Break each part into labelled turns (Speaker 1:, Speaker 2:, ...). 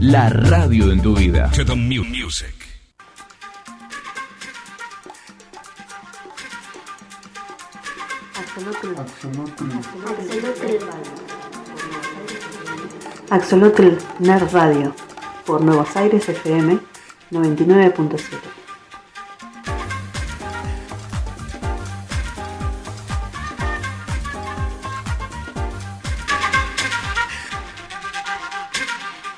Speaker 1: la radio en tu vida.
Speaker 2: To the mu- music.
Speaker 3: Axolotl Nerd Radio por Nuevos Aires FM 99.7.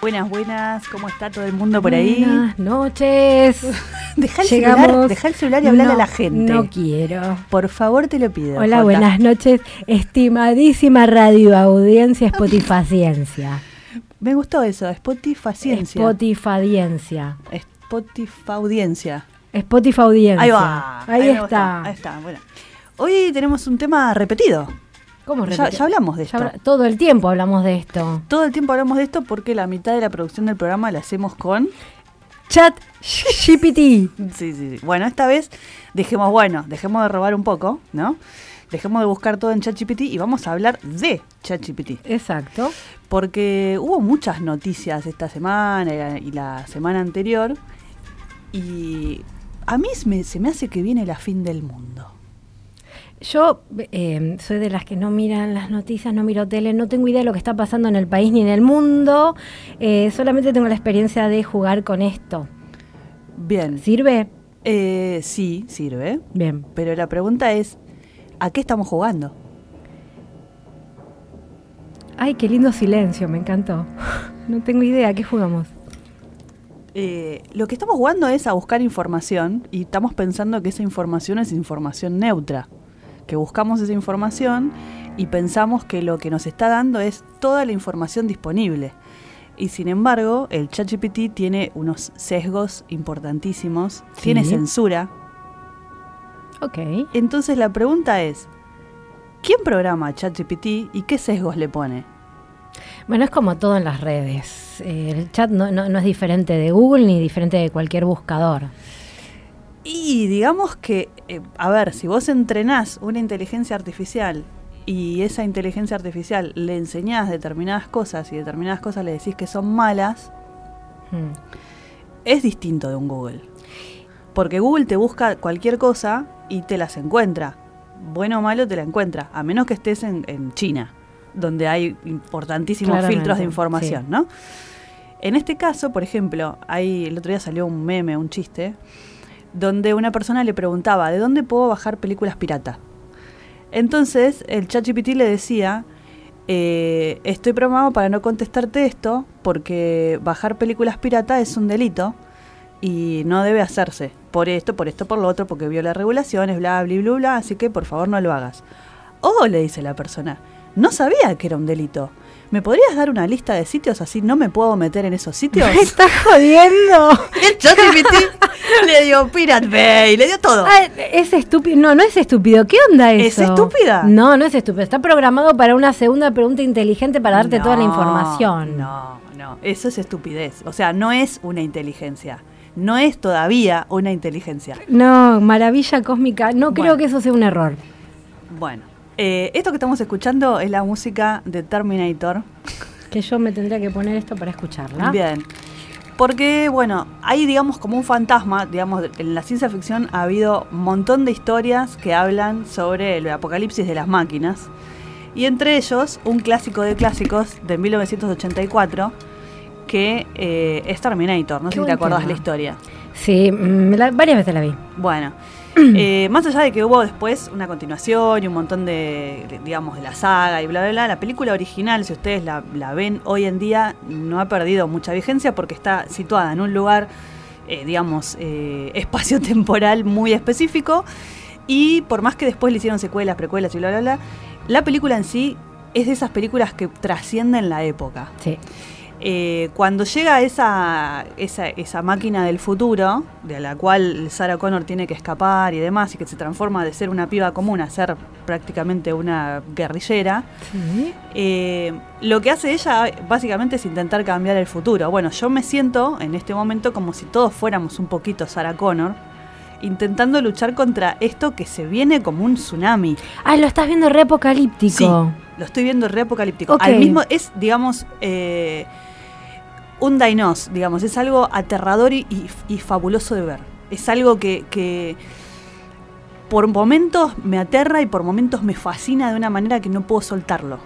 Speaker 4: Buenas, buenas, ¿cómo está todo el mundo por ahí?
Speaker 5: Buenas noches.
Speaker 4: Deja el,
Speaker 5: Llegamos.
Speaker 4: celular, dejá el celular y hablarle
Speaker 5: No,
Speaker 4: a la gente.
Speaker 5: No quiero.
Speaker 4: Por favor, te lo pido.
Speaker 5: Hola,
Speaker 4: Jota.
Speaker 5: buenas noches. Estimadísima radio audiencia Spotify Ciencia.
Speaker 4: Me gustó eso, Spotify Ciencia.
Speaker 5: Spotify Ciencia.
Speaker 4: Spotify Audiencia.
Speaker 5: Spotify Audiencia.
Speaker 4: Ahí va.
Speaker 5: Ahí, está.
Speaker 4: Ahí está, bueno. Hoy tenemos un tema repetido.
Speaker 5: ¿Cómo
Speaker 4: Ya, ya hablamos de esto.
Speaker 5: todo el tiempo hablamos de esto.
Speaker 4: Todo el tiempo hablamos de esto porque la mitad de la producción del programa la hacemos con...
Speaker 5: Chat GPT.
Speaker 4: Sí, sí, sí. Bueno, esta vez dejemos, bueno, dejemos de robar un poco, ¿no? Dejemos de buscar todo en ChatGPT y vamos a hablar de ChatGPT.
Speaker 5: Exacto.
Speaker 4: Porque hubo muchas noticias esta semana y la- y la semana anterior y a mí se me, se me hace que viene la fin del mundo.
Speaker 5: Yo eh, soy de las que no miran las noticias, no miro tele, no tengo idea de lo que está pasando en el país ni en el mundo. Eh, solamente tengo la experiencia de jugar con esto.
Speaker 4: Bien,
Speaker 5: ¿Sirve?
Speaker 4: eh, sí, sirve,
Speaker 5: Bien.
Speaker 4: pero la pregunta es, ¿a qué estamos jugando?
Speaker 5: Ay, qué lindo silencio, me encantó. No tengo idea, ¿qué jugamos?
Speaker 4: Eh, lo que estamos jugando es a buscar información y estamos pensando que esa información es información neutra. Que buscamos esa información y pensamos que lo que nos está dando es toda la información disponible. Y sin embargo, el ChatGPT tiene unos sesgos importantísimos,
Speaker 5: Sí.
Speaker 4: tiene censura.
Speaker 5: Ok.
Speaker 4: Entonces la pregunta es, ¿quién programa ChatGPT y qué sesgos le pone?
Speaker 5: Bueno, es como todo en las redes. El chat no, no- no es diferente de Google ni diferente de cualquier buscador.
Speaker 4: Y digamos que, eh, a ver, si vos entrenás una inteligencia artificial y esa inteligencia artificial le enseñás determinadas cosas y determinadas cosas le decís que son malas,
Speaker 5: Hmm.
Speaker 4: es distinto de un Google. Porque Google te busca cualquier cosa y te las encuentra. Bueno o malo te la encuentra, a menos que estés en, en China, donde hay importantísimos
Speaker 5: Claramente,
Speaker 4: filtros de información,
Speaker 5: sí.
Speaker 4: ¿no? En este caso, por ejemplo, hay, el otro día salió un meme, un chiste, donde una persona le preguntaba, ¿de dónde puedo bajar películas pirata? Entonces, el ChatGPT le decía, eh, estoy programado para no contestarte esto, porque bajar películas pirata es un delito y no debe hacerse. Por esto, por esto, por lo otro, porque viola regulaciones, bla, bla, bla, bla, así que por favor no lo hagas. O le dice la persona, no sabía que era un delito. ¿Me podrías dar una lista de sitios así no me puedo meter en esos sitios?
Speaker 5: ¡Me estás jodiendo!
Speaker 4: Y el ChatGPT le dio Pirate Bay, le dio todo.
Speaker 5: Es estúpido. No, no es estúpido. ¿Qué onda
Speaker 4: ¿Es
Speaker 5: eso?
Speaker 4: estúpida?
Speaker 5: No, no es estúpido. Está programado para una segunda pregunta inteligente para darte toda la información.
Speaker 4: No, no, eso es estupidez. O sea, no es una inteligencia. No es todavía una inteligencia.
Speaker 5: No, maravilla cósmica. No
Speaker 4: Bueno.
Speaker 5: creo que eso sea un error.
Speaker 4: Bueno, eh, esto que estamos escuchando es la música de Terminator.
Speaker 5: Que yo me tendría que poner esto para escucharla.
Speaker 4: Bien. Porque, bueno, hay, digamos, como un fantasma, digamos, en la ciencia ficción ha habido un montón de historias que hablan sobre el apocalipsis de las máquinas. Y entre ellos, un clásico de clásicos de 1984, que eh, es Terminator. No
Speaker 5: Qué
Speaker 4: sé si te acordás
Speaker 5: tema.
Speaker 4: la historia.
Speaker 5: Sí, mm, la- varias veces la vi.
Speaker 4: Bueno, eh, más allá de que hubo después una continuación y un montón de, de, digamos, de la saga y bla, bla, bla, la película original, si ustedes la, la ven hoy en día, no ha perdido mucha vigencia porque está situada en un lugar, eh, digamos, eh, espacio-temporal muy específico y por más que después le hicieron secuelas, precuelas y bla, bla, bla, la película en sí es de esas películas que trascienden la época.
Speaker 5: Sí.
Speaker 4: Eh, cuando llega esa, esa, esa máquina del futuro, de la cual Sarah Connor tiene que escapar y demás, y que se transforma de ser una piba común a ser prácticamente una guerrillera,
Speaker 5: Sí.
Speaker 4: eh, lo que hace ella básicamente es intentar cambiar el futuro. Bueno, yo me siento en este momento como si todos fuéramos un poquito Sarah Connor, intentando luchar contra esto que se viene como un tsunami.
Speaker 5: Ah, lo estás viendo re apocalíptico.
Speaker 4: Sí, lo estoy viendo re apocalíptico. Al mismo, es, digamos, eh, un Dainos, digamos, es algo aterrador y, y- y fabuloso de ver. Es algo que, que por momentos me aterra y por momentos me fascina de una manera que no puedo soltarlo.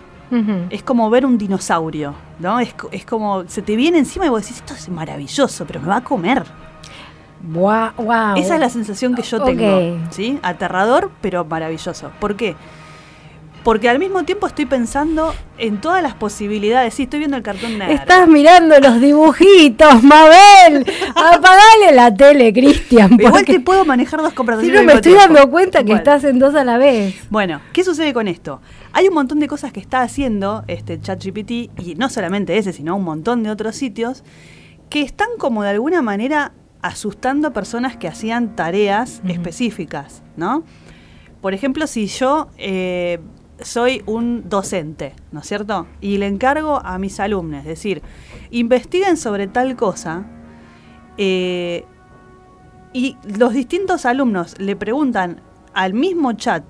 Speaker 4: Es como ver un dinosaurio, ¿no? Es, co- es como, se te viene encima y vos decís, esto es maravilloso, pero me va a comer.
Speaker 5: Guau, guau.
Speaker 4: Esa es la sensación que yo tengo, ¿sí? Aterrador, pero maravilloso. ¿Por qué? Porque al mismo tiempo estoy pensando en todas las posibilidades. Sí, estoy viendo el cartón negro.
Speaker 5: Estás mirando los dibujitos, Mabel. Apagale la tele, Cristian.
Speaker 4: Igual te puedo manejar dos
Speaker 5: Si
Speaker 4: conversaciones
Speaker 5: no
Speaker 4: al
Speaker 5: me estoy
Speaker 4: tiempo.
Speaker 5: dando cuenta que
Speaker 4: Bueno.
Speaker 5: estás en dos a la vez.
Speaker 4: Bueno, ¿qué sucede con esto? Hay un montón de cosas que está haciendo este ChatGPT, y no solamente ese, sino un montón de otros sitios, que están como de alguna manera asustando a personas que hacían tareas específicas, ¿no? Por ejemplo, si yo eh, soy un docente, ¿no es cierto? Y le encargo a mis alumnos, es decir, investiguen sobre tal cosa, eh, y los distintos alumnos le preguntan al mismo chat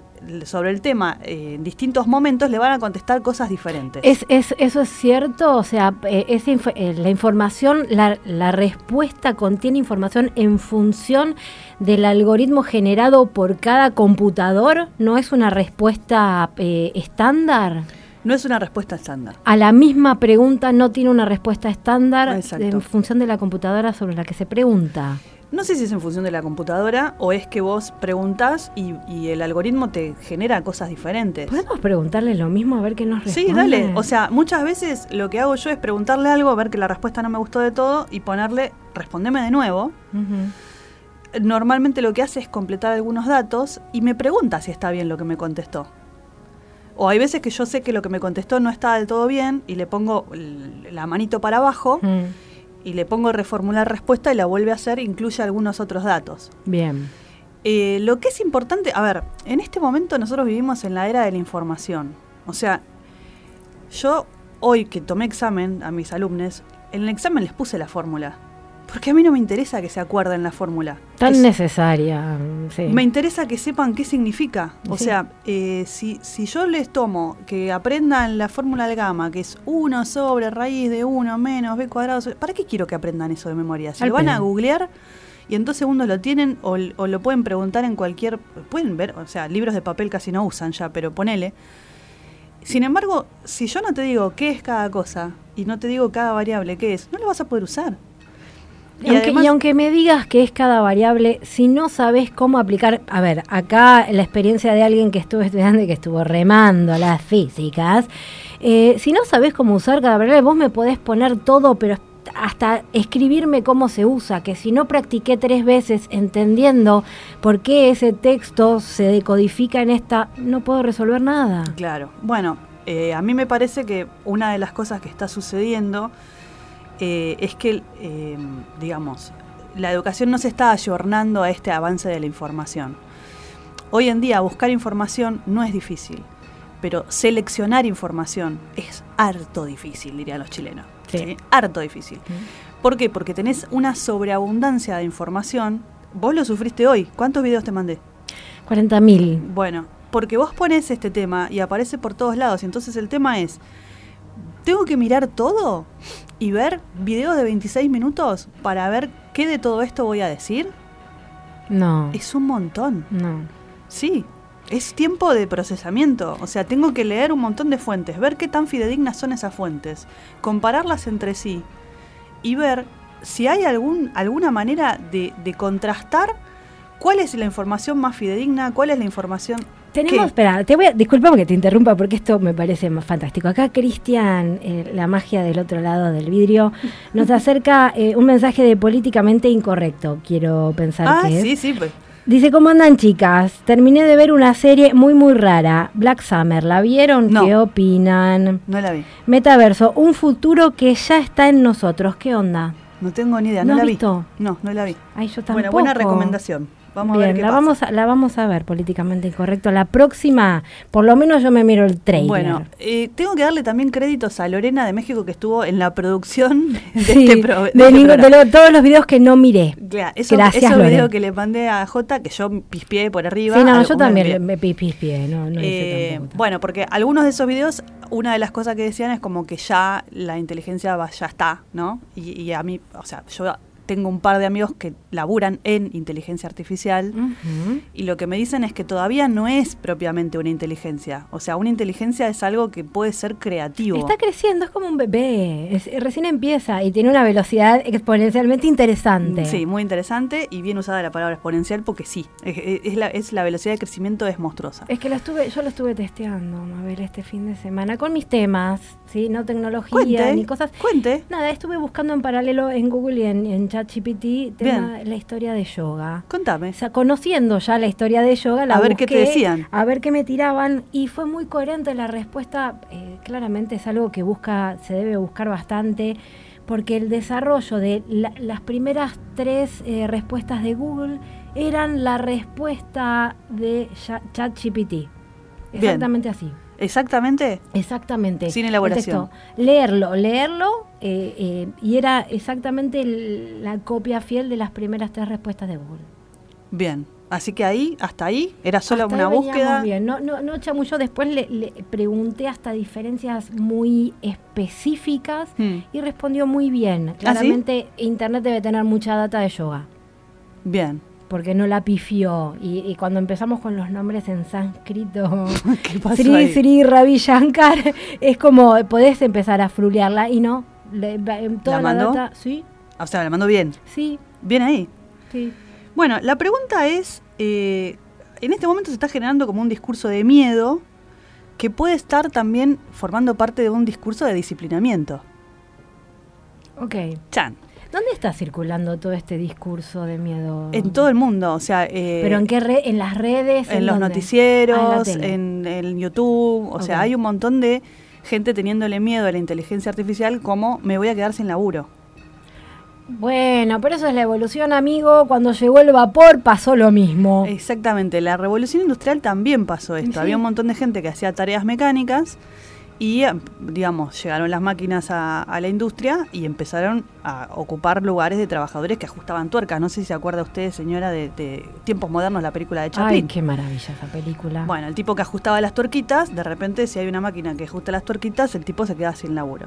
Speaker 4: sobre el tema eh, en distintos momentos, le van a contestar cosas diferentes.
Speaker 5: ¿Es, es, ¿Eso es cierto? O sea, eh, inf- eh, la información, la, la respuesta contiene información en función del algoritmo generado por cada computador. ¿No es una respuesta eh, estándar?
Speaker 4: no es una respuesta estándar.
Speaker 5: A la misma pregunta no tiene una respuesta estándar
Speaker 4: Exacto.
Speaker 5: en función de la computadora sobre la que se pregunta.
Speaker 4: No sé si es en función de la computadora o es que vos preguntás y, y el algoritmo te genera cosas diferentes.
Speaker 5: ¿Podemos preguntarle lo mismo a ver qué nos responde?
Speaker 4: Sí, dale. O sea, muchas veces lo que hago yo es preguntarle algo, ver que la respuesta no me gustó de todo y ponerle, respondeme de nuevo. Normalmente lo que hace es completar algunos datos y me pregunta si está bien lo que me contestó. O hay veces que yo sé que lo que me contestó no está del todo bien y le pongo la manito para abajo
Speaker 5: Mm,
Speaker 4: y le pongo reformular respuesta y la vuelve a hacer, incluye algunos otros datos.
Speaker 5: Bien.
Speaker 4: Eh, lo que es importante, a ver, en este momento nosotros vivimos en la era de la información. O sea, yo hoy que tomé examen a mis alumnos, en el examen les puse la fórmula. Porque a mí no me interesa que se acuerden la fórmula.
Speaker 5: Tan
Speaker 4: Es-
Speaker 5: necesaria. sí.
Speaker 4: me interesa que sepan qué significa. O
Speaker 5: Sí.
Speaker 4: sea, eh, si, si yo les tomo que aprendan la fórmula de gamma, que es 1 sobre raíz de 1 menos b cuadrado, sobre- ¿para qué quiero que aprendan eso de memoria? Si
Speaker 5: Al
Speaker 4: lo van a googlear y en dos segundos lo tienen o, o lo pueden preguntar en cualquier... Pueden ver, o sea, libros de papel casi no usan ya, pero ponele. Sin embargo, si yo no te digo qué es cada cosa y no te digo cada variable qué es, no lo vas a poder usar.
Speaker 5: Y aunque,
Speaker 4: además-
Speaker 5: y aunque me digas que es cada variable, si no sabes cómo aplicar, a ver, acá la experiencia de alguien que estuvo estudiando y que estuvo remando las físicas, eh, si no sabes cómo usar cada variable, vos me podés poner todo, pero hasta escribirme cómo se usa, que si no practiqué tres veces entendiendo por qué ese texto se decodifica en esta, no puedo resolver nada.
Speaker 4: Claro. Bueno, eh, a mí me parece que una de las cosas que está sucediendo eh, es que, eh, digamos, la educación no se está ayornando a este avance de la información. Hoy en día buscar información no es difícil, pero seleccionar información es harto difícil, dirían los chilenos.
Speaker 5: Sí.
Speaker 4: Harto difícil. ¿Por qué? Porque tenés una sobreabundancia de información. Vos lo sufriste hoy. ¿Cuántos videos te mandé?
Speaker 5: 40.000.
Speaker 4: Bueno, porque vos pones este tema y aparece por todos lados. Y entonces el tema es, ¿tengo que mirar todo y ver videos de 26 minutos para ver qué de todo esto voy a decir?
Speaker 5: No.
Speaker 4: Es un montón.
Speaker 5: No.
Speaker 4: Sí, es tiempo de procesamiento. O sea, tengo que leer un montón de fuentes, ver qué tan fidedignas son esas fuentes, compararlas entre sí y ver si hay algún, alguna manera de, de contrastar cuál es la información más fidedigna, cuál es la información...
Speaker 5: Tenemos,
Speaker 4: ¿Qué?
Speaker 5: espera, te voy a, disculpa porque te interrumpa porque esto me parece más fantástico. Acá Cristian, eh, la magia del otro lado del vidrio, nos acerca eh, un mensaje de políticamente incorrecto, quiero pensar
Speaker 4: Ah,
Speaker 5: que es.
Speaker 4: sí, sí, pues.
Speaker 5: Dice, ¿cómo andan chicas? Terminé de ver una serie muy muy rara, Black Summer, ¿la vieron?
Speaker 4: No.
Speaker 5: ¿Qué opinan?
Speaker 4: No la vi.
Speaker 5: Metaverso, un futuro que ya está en nosotros, ¿qué onda?
Speaker 4: No tengo ni idea.
Speaker 5: ¿No
Speaker 4: No, la
Speaker 5: visto?
Speaker 4: vi. No, no la vi.
Speaker 5: Ay, yo tampoco.
Speaker 4: Bueno, buena recomendación. Vamos a ver qué
Speaker 5: la
Speaker 4: pasa.
Speaker 5: vamos a, la vamos a ver políticamente incorrecto. La próxima, por lo menos yo me miro el trailer.
Speaker 4: Bueno, eh, tengo que darle también créditos a Lorena de México que estuvo en la producción de
Speaker 5: Sí,
Speaker 4: este, pro- de
Speaker 5: de,
Speaker 4: este
Speaker 5: ningún- de lo- todos los videos que no miré.
Speaker 4: Claro, eso,
Speaker 5: Gracias,
Speaker 4: esos videos que le mandé a Jota, que yo pispié por arriba.
Speaker 5: Sí, no, yo también me pispié, no, no
Speaker 4: Eh, bueno, porque algunos de esos videos, una de las cosas que decían es como que ya la inteligencia va- ya está, ¿no? Y, y a mí, o sea, yo tengo un par de amigos que laburan en inteligencia artificial y lo que me dicen es que todavía no es propiamente una inteligencia. O sea, una inteligencia es algo que puede ser creativo.
Speaker 5: Está creciendo, es como un bebé. es- recién empieza y tiene una velocidad exponencialmente interesante.
Speaker 4: Sí, muy interesante y bien usada la palabra exponencial porque sí, es, es la, es la velocidad de crecimiento es monstruosa.
Speaker 5: Es que lo estuve, yo lo estuve testeando, a ver, este fin de semana, con mis temas, ¿sí? No tecnología
Speaker 4: Cuente,
Speaker 5: ni cosas.
Speaker 4: cuente.
Speaker 5: Nada, estuve buscando en paralelo en Google y en, en ChatGPT tema- la historia de yoga.
Speaker 4: Contame.
Speaker 5: O sea, conociendo ya la historia de yoga, la
Speaker 4: A ver qué te decían.
Speaker 5: A ver qué me tiraban y fue muy coherente la respuesta. eh, claramente es algo que busca, se debe buscar bastante, porque el desarrollo de la- las primeras tres eh, respuestas de Google eran la respuesta de Cha- ChatGPT.
Speaker 4: Bien.
Speaker 5: Exactamente así.
Speaker 4: Exactamente.
Speaker 5: Exactamente.
Speaker 4: Sin
Speaker 5: El
Speaker 4: elaboración.
Speaker 5: Leerlo, leerlo, eh, eh, y era exactamente el- la copia fiel de las primeras tres respuestas de Google.
Speaker 4: Bien. Así que ahí, hasta ahí, era solo
Speaker 5: Hasta
Speaker 4: una búsqueda.
Speaker 5: Bien. No, no, no chamulló. Después le, le pregunté hasta diferencias muy específicas
Speaker 4: Hmm.
Speaker 5: y respondió muy bien.
Speaker 4: ¿Ah, sí?
Speaker 5: Claramente, Internet debe tener mucha data de yoga.
Speaker 4: Bien.
Speaker 5: Porque no la pifió. Y, y cuando empezamos con los nombres en sánscrito,
Speaker 4: ¿Qué pasó
Speaker 5: Sri
Speaker 4: ahí?
Speaker 5: Sri Ravi Shankar, es como podés empezar a frulearla y no. Le, toda
Speaker 4: ¿La
Speaker 5: la,
Speaker 4: mandó?
Speaker 5: data. Sí,
Speaker 4: O sea, la mandó bien.
Speaker 5: sí,
Speaker 4: Bien ahí.
Speaker 5: sí.
Speaker 4: Bueno, la pregunta es, eh, en este momento se está generando como un discurso de miedo que puede estar también formando parte de un discurso de disciplinamiento.
Speaker 5: Ok.
Speaker 4: Chan.
Speaker 5: ¿Dónde está circulando todo este discurso de miedo?
Speaker 4: En todo el mundo, o sea... eh,
Speaker 5: ¿Pero en qué red? ¿En las redes?
Speaker 4: en los
Speaker 5: dónde?
Speaker 4: noticieros,
Speaker 5: Ah, en
Speaker 4: en, en YouTube, o sea, hay un montón de gente teniéndole miedo a la inteligencia artificial como me voy a quedar sin laburo.
Speaker 5: Bueno, pero eso es la evolución, amigo. Cuando llegó el vapor pasó lo mismo.
Speaker 4: Exactamente, la revolución industrial también pasó esto.
Speaker 5: Sí.
Speaker 4: Había un montón de gente que hacía tareas mecánicas y, digamos, llegaron las máquinas a, a la industria y empezaron a ocupar lugares de trabajadores que ajustaban tuercas. No sé si se acuerda usted, señora, de, de Tiempos Modernos, la película de
Speaker 5: Ay,
Speaker 4: Chaplin.
Speaker 5: qué maravilla esa película.
Speaker 4: Bueno, el tipo que ajustaba las tuerquitas, de repente si hay una máquina que ajusta las tuerquitas, el tipo se queda sin laburo.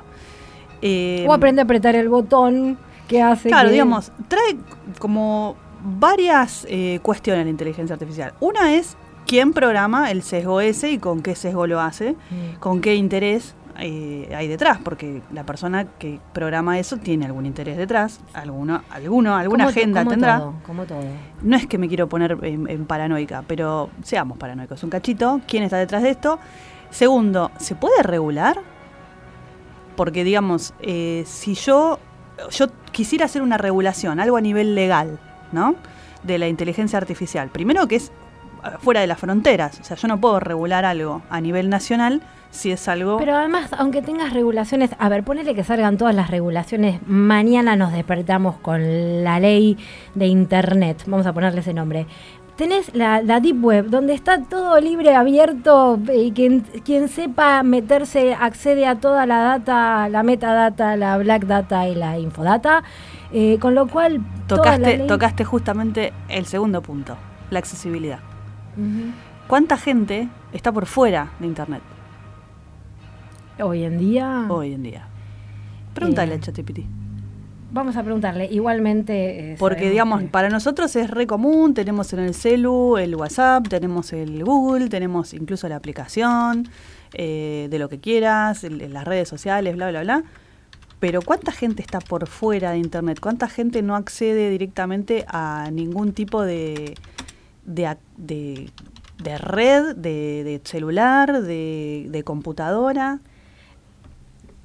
Speaker 4: Eh,
Speaker 5: o aprende a apretar el botón que hace
Speaker 4: Claro,
Speaker 5: que-
Speaker 4: digamos, trae como varias eh, cuestiones la inteligencia artificial. Una es quién programa el sesgo ese y con qué sesgo lo hace,
Speaker 5: Mm.
Speaker 4: con qué interés eh, hay detrás, porque la persona que programa eso tiene algún interés detrás, alguno, alguno alguna agenda
Speaker 5: como
Speaker 4: tendrá.
Speaker 5: todo, como todo.
Speaker 4: No es que me quiero poner en, en paranoica, pero seamos paranoicos. Un cachito, ¿quién está detrás de esto? Segundo, ¿se puede regular? Porque, digamos, eh, si yo, yo quisiera hacer una regulación, algo a nivel legal, ¿no? De la inteligencia artificial. Primero que es fuera de las fronteras. O sea, yo no puedo regular algo a nivel nacional si es algo...
Speaker 5: Pero además, aunque tengas regulaciones, a ver, ponele que salgan todas las regulaciones, mañana nos despertamos con la ley de Internet, vamos a ponerle ese nombre. Tenés la, la Deep Web, donde está todo libre, abierto, y quien, quien sepa meterse accede a toda la data, la metadata, la black data y la infodata, eh, con lo cual... ley-
Speaker 4: tocaste justamente el segundo punto, la accesibilidad. ¿Cuánta gente está por fuera de Internet
Speaker 5: Hoy en día...
Speaker 4: hoy en día? Pregúntale
Speaker 5: Eh,
Speaker 4: a ChatGPT.
Speaker 5: Vamos a preguntarle, igualmente... eh,
Speaker 4: Porque, digamos,
Speaker 5: que-
Speaker 4: para nosotros es re común, tenemos en el celu el WhatsApp, tenemos el Google, tenemos incluso la aplicación eh, de lo que quieras, el- las redes sociales, bla, bla, bla. Pero ¿cuánta gente está por fuera de Internet? ¿Cuánta gente no accede directamente a ningún tipo de, de, de- de red, de, de celular, de, de computadora?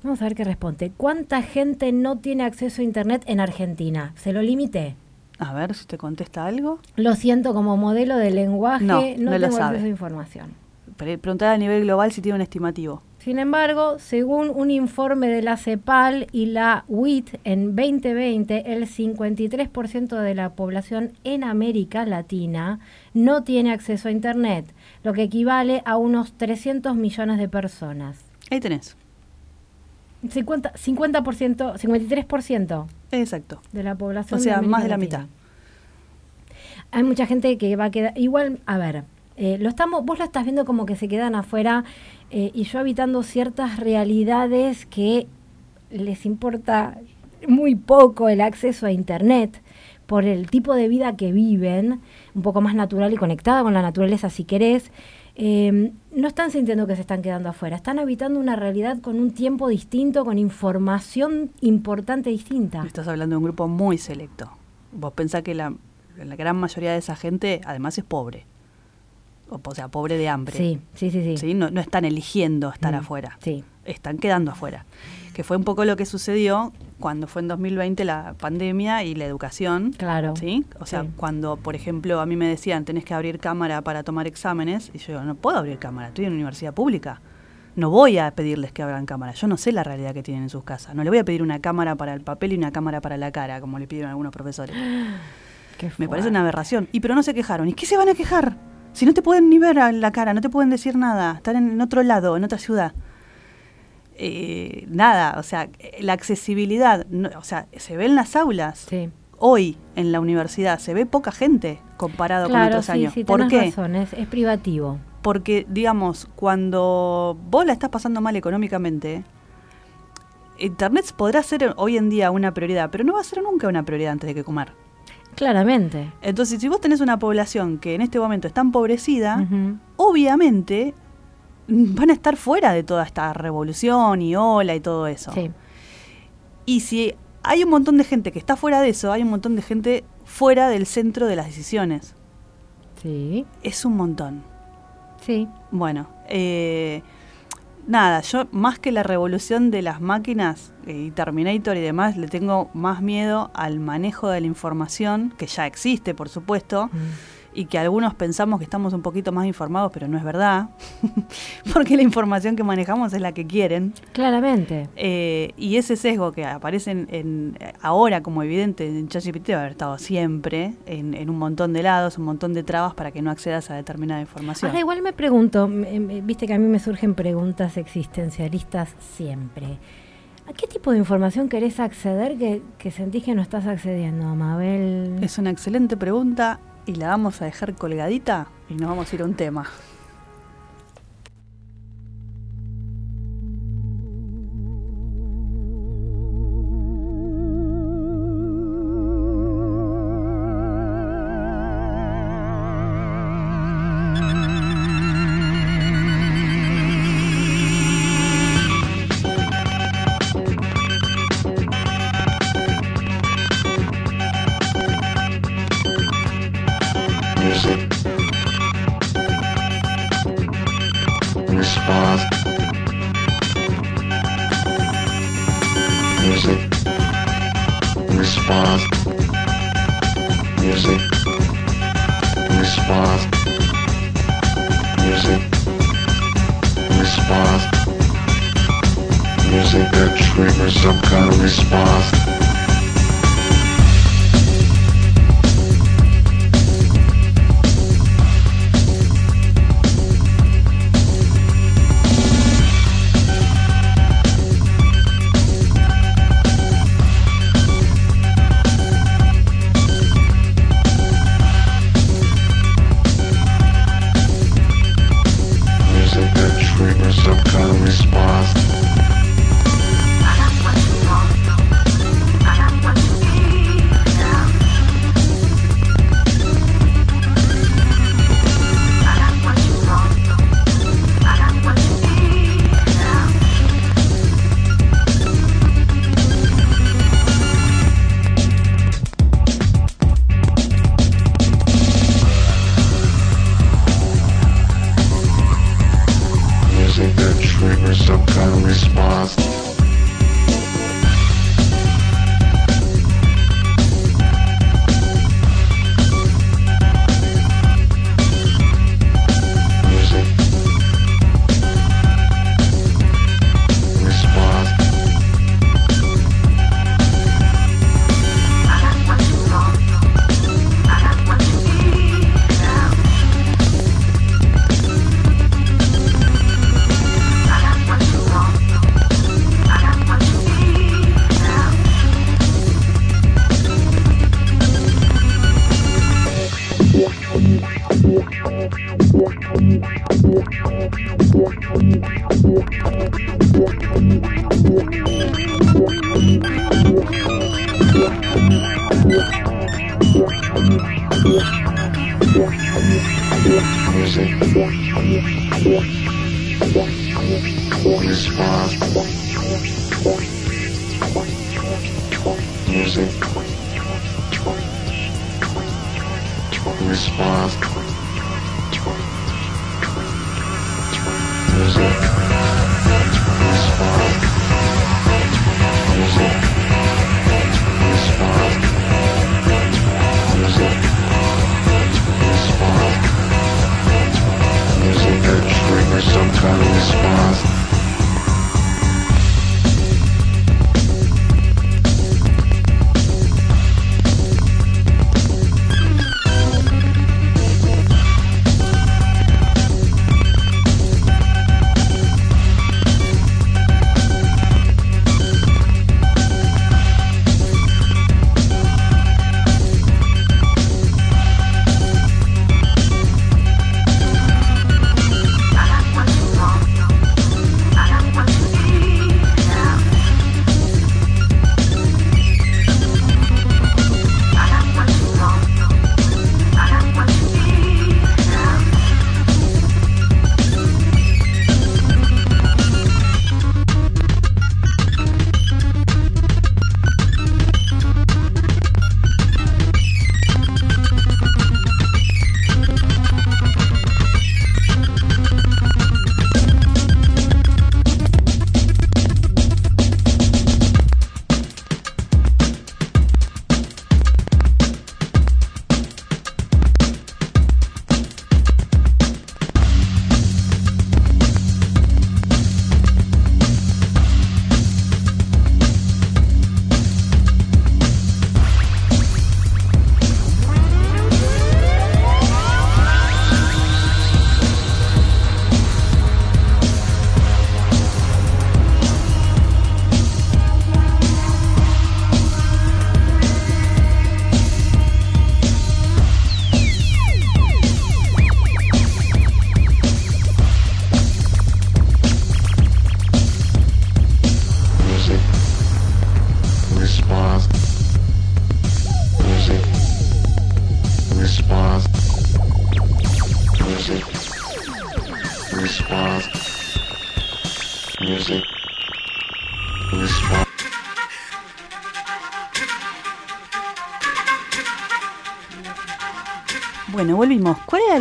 Speaker 5: Vamos a ver qué responde. ¿Cuánta gente no tiene acceso a Internet en Argentina? ¿Se lo limité?
Speaker 4: A ver si te contesta algo.
Speaker 5: Lo siento como modelo de lenguaje,
Speaker 4: No,
Speaker 5: no,
Speaker 4: no lo
Speaker 5: tengo
Speaker 4: sabe.
Speaker 5: acceso a información.
Speaker 4: Pre- Preguntar a nivel global si tiene un estimativo.
Speaker 5: Sin embargo, según un informe de la CEPAL y la WIT en 2020, el 53% de la población en América Latina no tiene acceso a Internet, lo que equivale a unos 300 millones de personas.
Speaker 4: Ahí tenés.
Speaker 5: 50, 50% 53%
Speaker 4: Exacto.
Speaker 5: de la población.
Speaker 4: O sea, más de la
Speaker 5: Latina.
Speaker 4: mitad.
Speaker 5: Hay mucha gente que va a quedar. Igual, a ver, eh, lo estamos, vos lo estás viendo como que se quedan afuera eh, y yo habitando ciertas realidades que les importa muy poco el acceso a Internet por el tipo de vida que viven, un poco más natural y conectada con la naturaleza si querés, eh, no están sintiendo que se están quedando afuera, están habitando una realidad con un tiempo distinto, con información importante distinta.
Speaker 4: Estás hablando de un grupo muy selecto. Vos pensás que la gran mayoría de esa gente además es pobre. O, sea, pobre de hambre.
Speaker 5: Sí, sí, sí, sí.
Speaker 4: ¿sí? No, no están eligiendo estar
Speaker 5: Mm,
Speaker 4: afuera.
Speaker 5: Sí.
Speaker 4: Están quedando afuera. Que fue un poco lo que sucedió cuando fue en 2020 la pandemia y la educación.
Speaker 5: Claro.
Speaker 4: ¿Sí? O sea,
Speaker 5: Sí.
Speaker 4: cuando, por ejemplo, a mí me decían, tenés que abrir cámara para tomar exámenes, y yo digo, no puedo abrir cámara, estoy en una universidad pública. No voy a pedirles que abran cámara. Yo no sé la realidad que tienen en sus casas. No le voy a pedir una cámara para el papel y una cámara para la cara, como le piden algunos profesores. Me parece una aberración. Y pero no se quejaron. ¿Y qué se van a quejar? Si no te pueden ni ver a la cara, no te pueden decir nada. Están en otro lado, en otra ciudad. Eh, nada, o sea, la accesibilidad, no- o sea, se ve en las aulas.
Speaker 5: Sí.
Speaker 4: Hoy en la universidad se ve poca gente comparado con otros
Speaker 5: sí,
Speaker 4: años.
Speaker 5: sí,
Speaker 4: ¿Por qué?
Speaker 5: razón, es, es privativo.
Speaker 4: Porque, digamos, cuando vos la estás pasando mal económicamente, Internet podrá ser hoy en día una prioridad, pero no va a ser nunca una prioridad antes de que comer.
Speaker 5: Claramente.
Speaker 4: Entonces, si vos tenés una población que en este momento está empobrecida, obviamente van a estar fuera de toda esta revolución y ola y todo eso.
Speaker 5: Sí.
Speaker 4: Y si hay un montón de gente que está fuera de eso, hay un montón de gente fuera del centro de las decisiones.
Speaker 5: Sí.
Speaker 4: Es un montón.
Speaker 5: Sí.
Speaker 4: Bueno, eh, nada, yo más que la revolución de las máquinas eh, y Terminator y demás, le tengo más miedo al manejo de la información, que ya existe, por supuesto,
Speaker 5: Mm.
Speaker 4: Y que algunos pensamos que estamos un poquito más informados, pero no es verdad, porque la información que manejamos es la que quieren.
Speaker 5: Claramente.
Speaker 4: Eh, y ese sesgo que aparece en, en- ahora como evidente en ChatGPT debe haber estado siempre en, en un montón de lados, un montón de trabas para que no accedas a determinada información.
Speaker 5: Ahora igual me pregunto, viste que a mí me surgen preguntas existencialistas siempre. ¿A qué tipo de información querés acceder que, que sentís que no estás accediendo, Mabel?
Speaker 4: Es una excelente pregunta y la vamos a dejar colgadita y nos vamos a ir a un tema.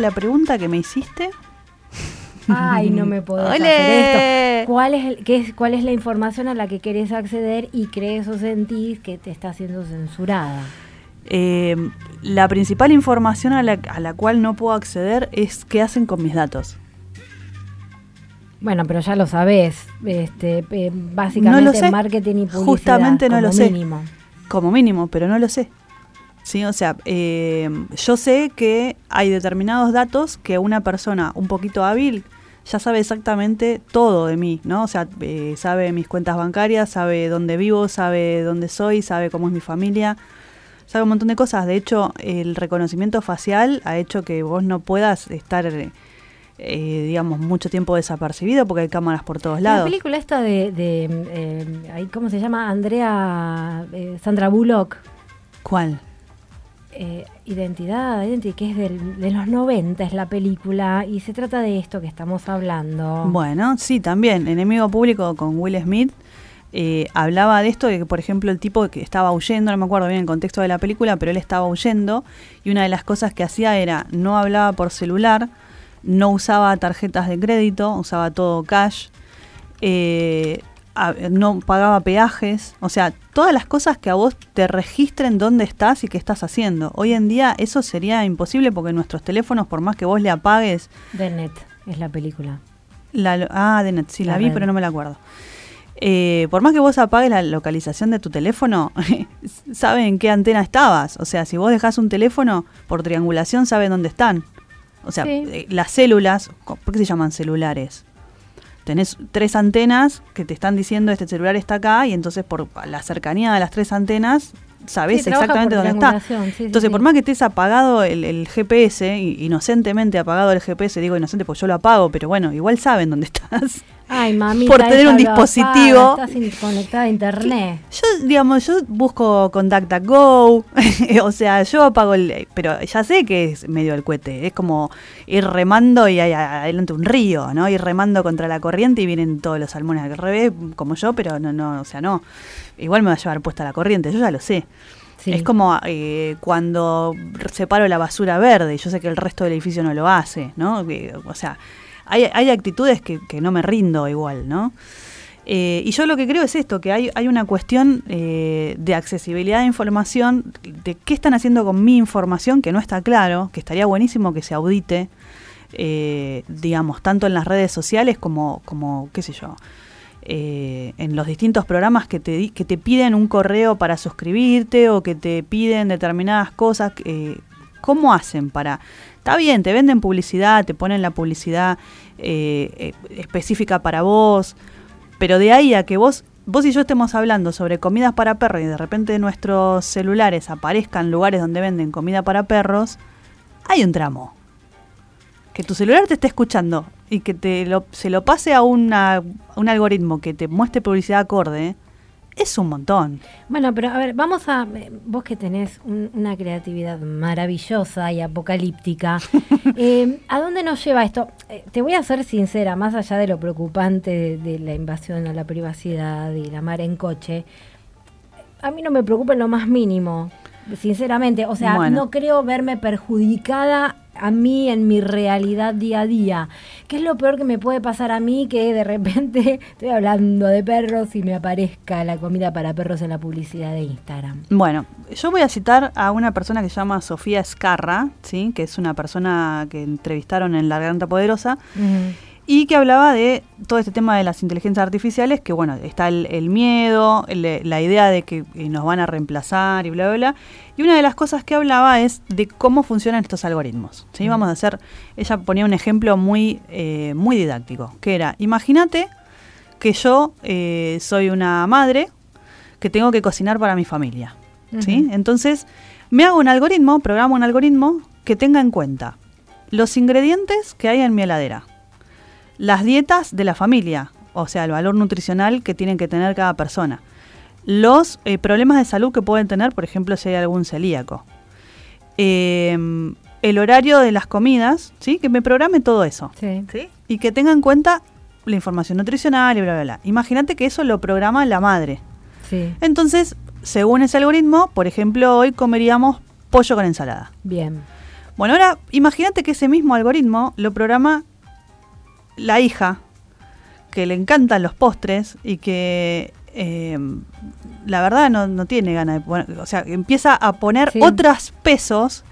Speaker 4: Volvimos. ¿Cuál era la pregunta que me hiciste?
Speaker 5: Ay, no me puedo hacer esto. ¿Cuál es, el- qué es, ¿Cuál es la información a la que querés acceder y crees o sentís que te está siendo censurada?
Speaker 4: Eh, la principal información a la, a la cual no puedo acceder es qué hacen con mis datos.
Speaker 5: Bueno, pero ya lo sabés. Este, eh, básicamente
Speaker 4: No lo sé.
Speaker 5: marketing y publicidad.
Speaker 4: Justamente no
Speaker 5: como
Speaker 4: lo sé.
Speaker 5: mínimo.
Speaker 4: Como mínimo, pero no lo sé. Sí, o sea, eh, yo sé que hay determinados datos que una persona un poquito hábil ya sabe exactamente todo de mí, ¿no? O sea, eh, sabe mis cuentas bancarias, sabe dónde vivo, sabe dónde soy, sabe cómo es mi familia, sabe un montón de cosas. De hecho, el reconocimiento facial ha hecho que vos no puedas estar, eh, digamos, mucho tiempo desapercibido porque hay cámaras por todos
Speaker 5: La
Speaker 4: lados.
Speaker 5: película esta de, de, eh, ¿cómo se llama? Andrea, eh, Sandra Bullock.
Speaker 4: ¿Cuál?
Speaker 5: Eh, Identidad, Identity, que es del- de los 90 es la película y se trata de esto que estamos hablando.
Speaker 4: Bueno, sí, también. Enemigo Público con Will Smith eh, hablaba de esto, de que, por ejemplo, el tipo que estaba huyendo, no me acuerdo bien el contexto de la película, pero él estaba huyendo y una de las cosas que hacía era no hablaba por celular, no usaba tarjetas de crédito, usaba todo cash, eh, no pagaba peajes, o sea, todas las cosas que a vos te registren dónde estás y qué estás haciendo. Hoy en día eso sería imposible porque nuestros teléfonos, por más que vos le apagues
Speaker 5: The Net es la película.
Speaker 4: la, ah, de net, sí, la,
Speaker 5: La
Speaker 4: vi,
Speaker 5: red.
Speaker 4: pero no me la acuerdo. Eh, por más que vos apagues la localización de tu teléfono, sabe en qué antena estabas. O sea, si vos dejás un teléfono por triangulación, sabe dónde están. O sea,
Speaker 5: Sí.
Speaker 4: eh, las células, ¿por qué se llaman celulares? Tenés tres antenas que te están diciendo este celular está acá y entonces por la cercanía de las tres antenas
Speaker 5: Sí, trabaja
Speaker 4: exactamente dónde está.
Speaker 5: sí,
Speaker 4: Entonces,
Speaker 5: sí.
Speaker 4: por más que estés apagado el, el GPS, inocentemente apagado el GPS, digo inocente porque yo lo apago, pero bueno, igual saben dónde estás.
Speaker 5: Ay, mamita.
Speaker 4: por tener un dispositivo.
Speaker 5: Estás conectada a internet.
Speaker 4: Yo, digamos, yo busco con DuckDuckGo, o sea, yo apago el... Pero ya sé que es medio el cohete, es como ir remando y hay adelante un río, ¿no? Ir remando contra la corriente y vienen todos los salmones al revés, como yo, pero no, no, o sea, no. Igual me va a llevar puesta la corriente, yo ya lo sé.
Speaker 5: Sí.
Speaker 4: Es como eh, cuando separo la basura verde, yo sé que el resto del edificio no lo hace, ¿no? Que, O sea, hay, actitudes que, no me rindo igual, ¿no? Eh, y yo lo que creo es esto, que hay, hay una cuestión eh, de accesibilidad de información, de qué están haciendo con mi información, que no está claro, que estaría buenísimo que se audite, eh, digamos, tanto en las redes sociales como, como qué sé yo, en los distintos programas que te, que te piden un correo para suscribirte o que te piden determinadas cosas. ¿Cómo hacen para...? Está bien, te venden publicidad, te ponen la publicidad eh, eh, específica para vos, pero de ahí a que vos, vos y yo estemos hablando sobre comidas para perros y de repente nuestros celulares aparezcan lugares donde venden comida para perros, hay un tramo. Que tu celular te esté escuchando y que te lo, se lo pase a, un algoritmo que te muestre publicidad acorde, es un montón.
Speaker 5: Bueno, pero a ver, vamos a. eh, Vos que tenés un- una creatividad maravillosa y apocalíptica, eh, ¿a dónde nos lleva esto? Eh, te voy a ser sincera, más allá de lo preocupante de, de la invasión a la privacidad y la mar en coche, a mí no me preocupa en lo más mínimo, sinceramente. O sea,
Speaker 4: Bueno.
Speaker 5: no creo verme perjudicada a mí en mi realidad día a día. ¿Qué es lo peor que me puede pasar a mí que de repente estoy hablando de perros y me aparezca la comida para perros en la publicidad de Instagram?
Speaker 4: Bueno, yo voy a citar a una persona que se llama Sofía Escarra, ¿sí? que es una persona que entrevistaron en La Garganta Poderosa, y que hablaba de todo este tema de las inteligencias artificiales, que bueno, está el, el miedo, el- la idea de que eh, nos van a reemplazar y bla, bla, bla. Y una de las cosas que hablaba es de cómo funcionan estos algoritmos. ¿sí? Vamos a hacer, ella ponía un ejemplo muy, eh, muy didáctico, que era, imagínate que yo eh, soy una madre que tengo que cocinar para mi familia. ¿sí? Entonces, me hago un algoritmo, programo un algoritmo que tenga en cuenta los ingredientes que hay en mi heladera, las dietas de la familia, o sea, el valor nutricional que tienen que tener cada persona, los eh, problemas de salud que pueden tener, por ejemplo, si hay algún celíaco, eh, el horario de las comidas, ¿sí? que me programe todo eso.
Speaker 5: Sí.
Speaker 4: Y que tenga en cuenta la información nutricional y bla, bla, bla. Imagínate que eso lo programa la madre.
Speaker 5: Sí.
Speaker 4: Entonces, según ese algoritmo, por ejemplo, hoy comeríamos pollo con ensalada.
Speaker 5: Bien.
Speaker 4: Bueno, ahora imagínate que ese mismo algoritmo lo programa la hija, que le encantan los postres y que eh, la verdad no, no tiene ganas de poner, o sea, empieza a poner
Speaker 5: Sí.
Speaker 4: otros pesos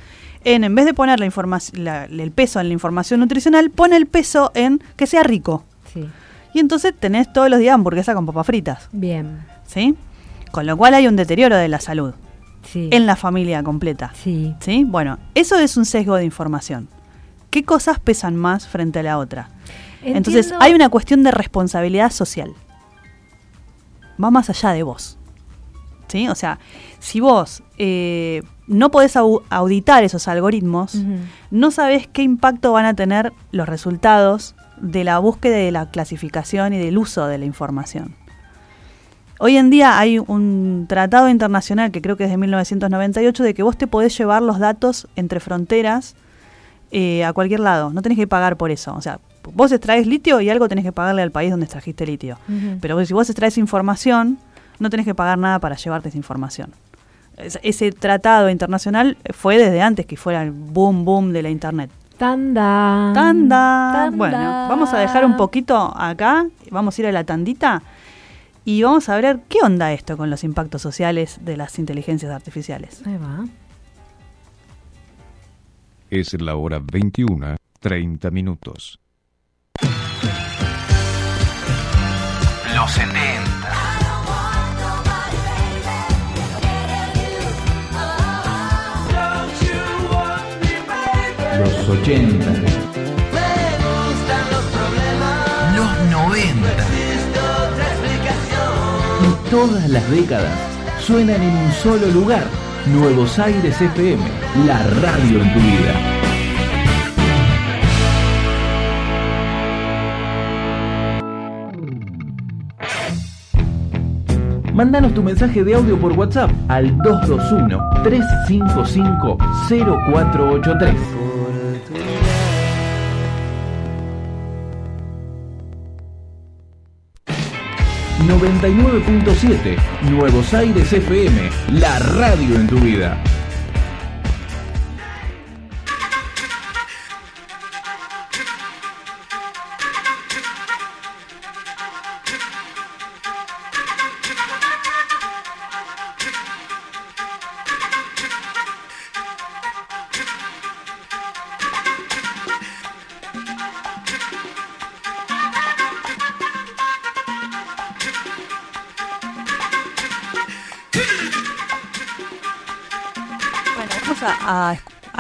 Speaker 4: en, en vez de poner la información, el peso en la información nutricional, pone el peso en que sea rico.
Speaker 5: Sí.
Speaker 4: Y entonces tenés todos los días hamburguesa con papas fritas,
Speaker 5: Bien.
Speaker 4: ¿sí? Con lo cual hay un deterioro de la salud
Speaker 5: Sí.
Speaker 4: en la familia completa.
Speaker 5: Sí.
Speaker 4: ¿Sí? Bueno, eso es un sesgo de información. ¿Qué cosas pesan más frente a la otra? Entonces, hay una cuestión de responsabilidad social. Va más allá de vos. ¿Sí? O sea, si vos eh, no podés au- auditar esos algoritmos, no sabés qué impacto van a tener los resultados de la búsqueda y de la clasificación y del uso de la información. Hoy en día hay un tratado internacional que creo que es de 1998 de que vos te podés llevar los datos entre fronteras eh, a cualquier lado. No tenés que pagar por eso. O sea, vos extraes litio y algo tenés que pagarle al país donde extrajiste litio. Pero si vos extraes información, no tenés que pagar nada para llevarte esa información. Es- Ese tratado internacional fue desde antes que fuera el boom boom de la internet.
Speaker 5: Tanda.
Speaker 4: Tanda.
Speaker 5: Tanda.
Speaker 4: Bueno, vamos a dejar un poquito acá, vamos a ir a la tandita y vamos a ver qué onda esto con los impactos sociales de las inteligencias artificiales.
Speaker 5: Ahí va.
Speaker 1: Es la hora 21, 30 minutos.
Speaker 6: Los 70.
Speaker 1: Los 80.
Speaker 6: Los 90.
Speaker 1: Y todas las décadas
Speaker 7: suenan en un solo lugar. Nuevos Aires FM, la radio en tu vida. Mándanos tu mensaje de audio por WhatsApp al 221-355-0483. 99.7 Nuevos Aires FM, la radio en tu vida.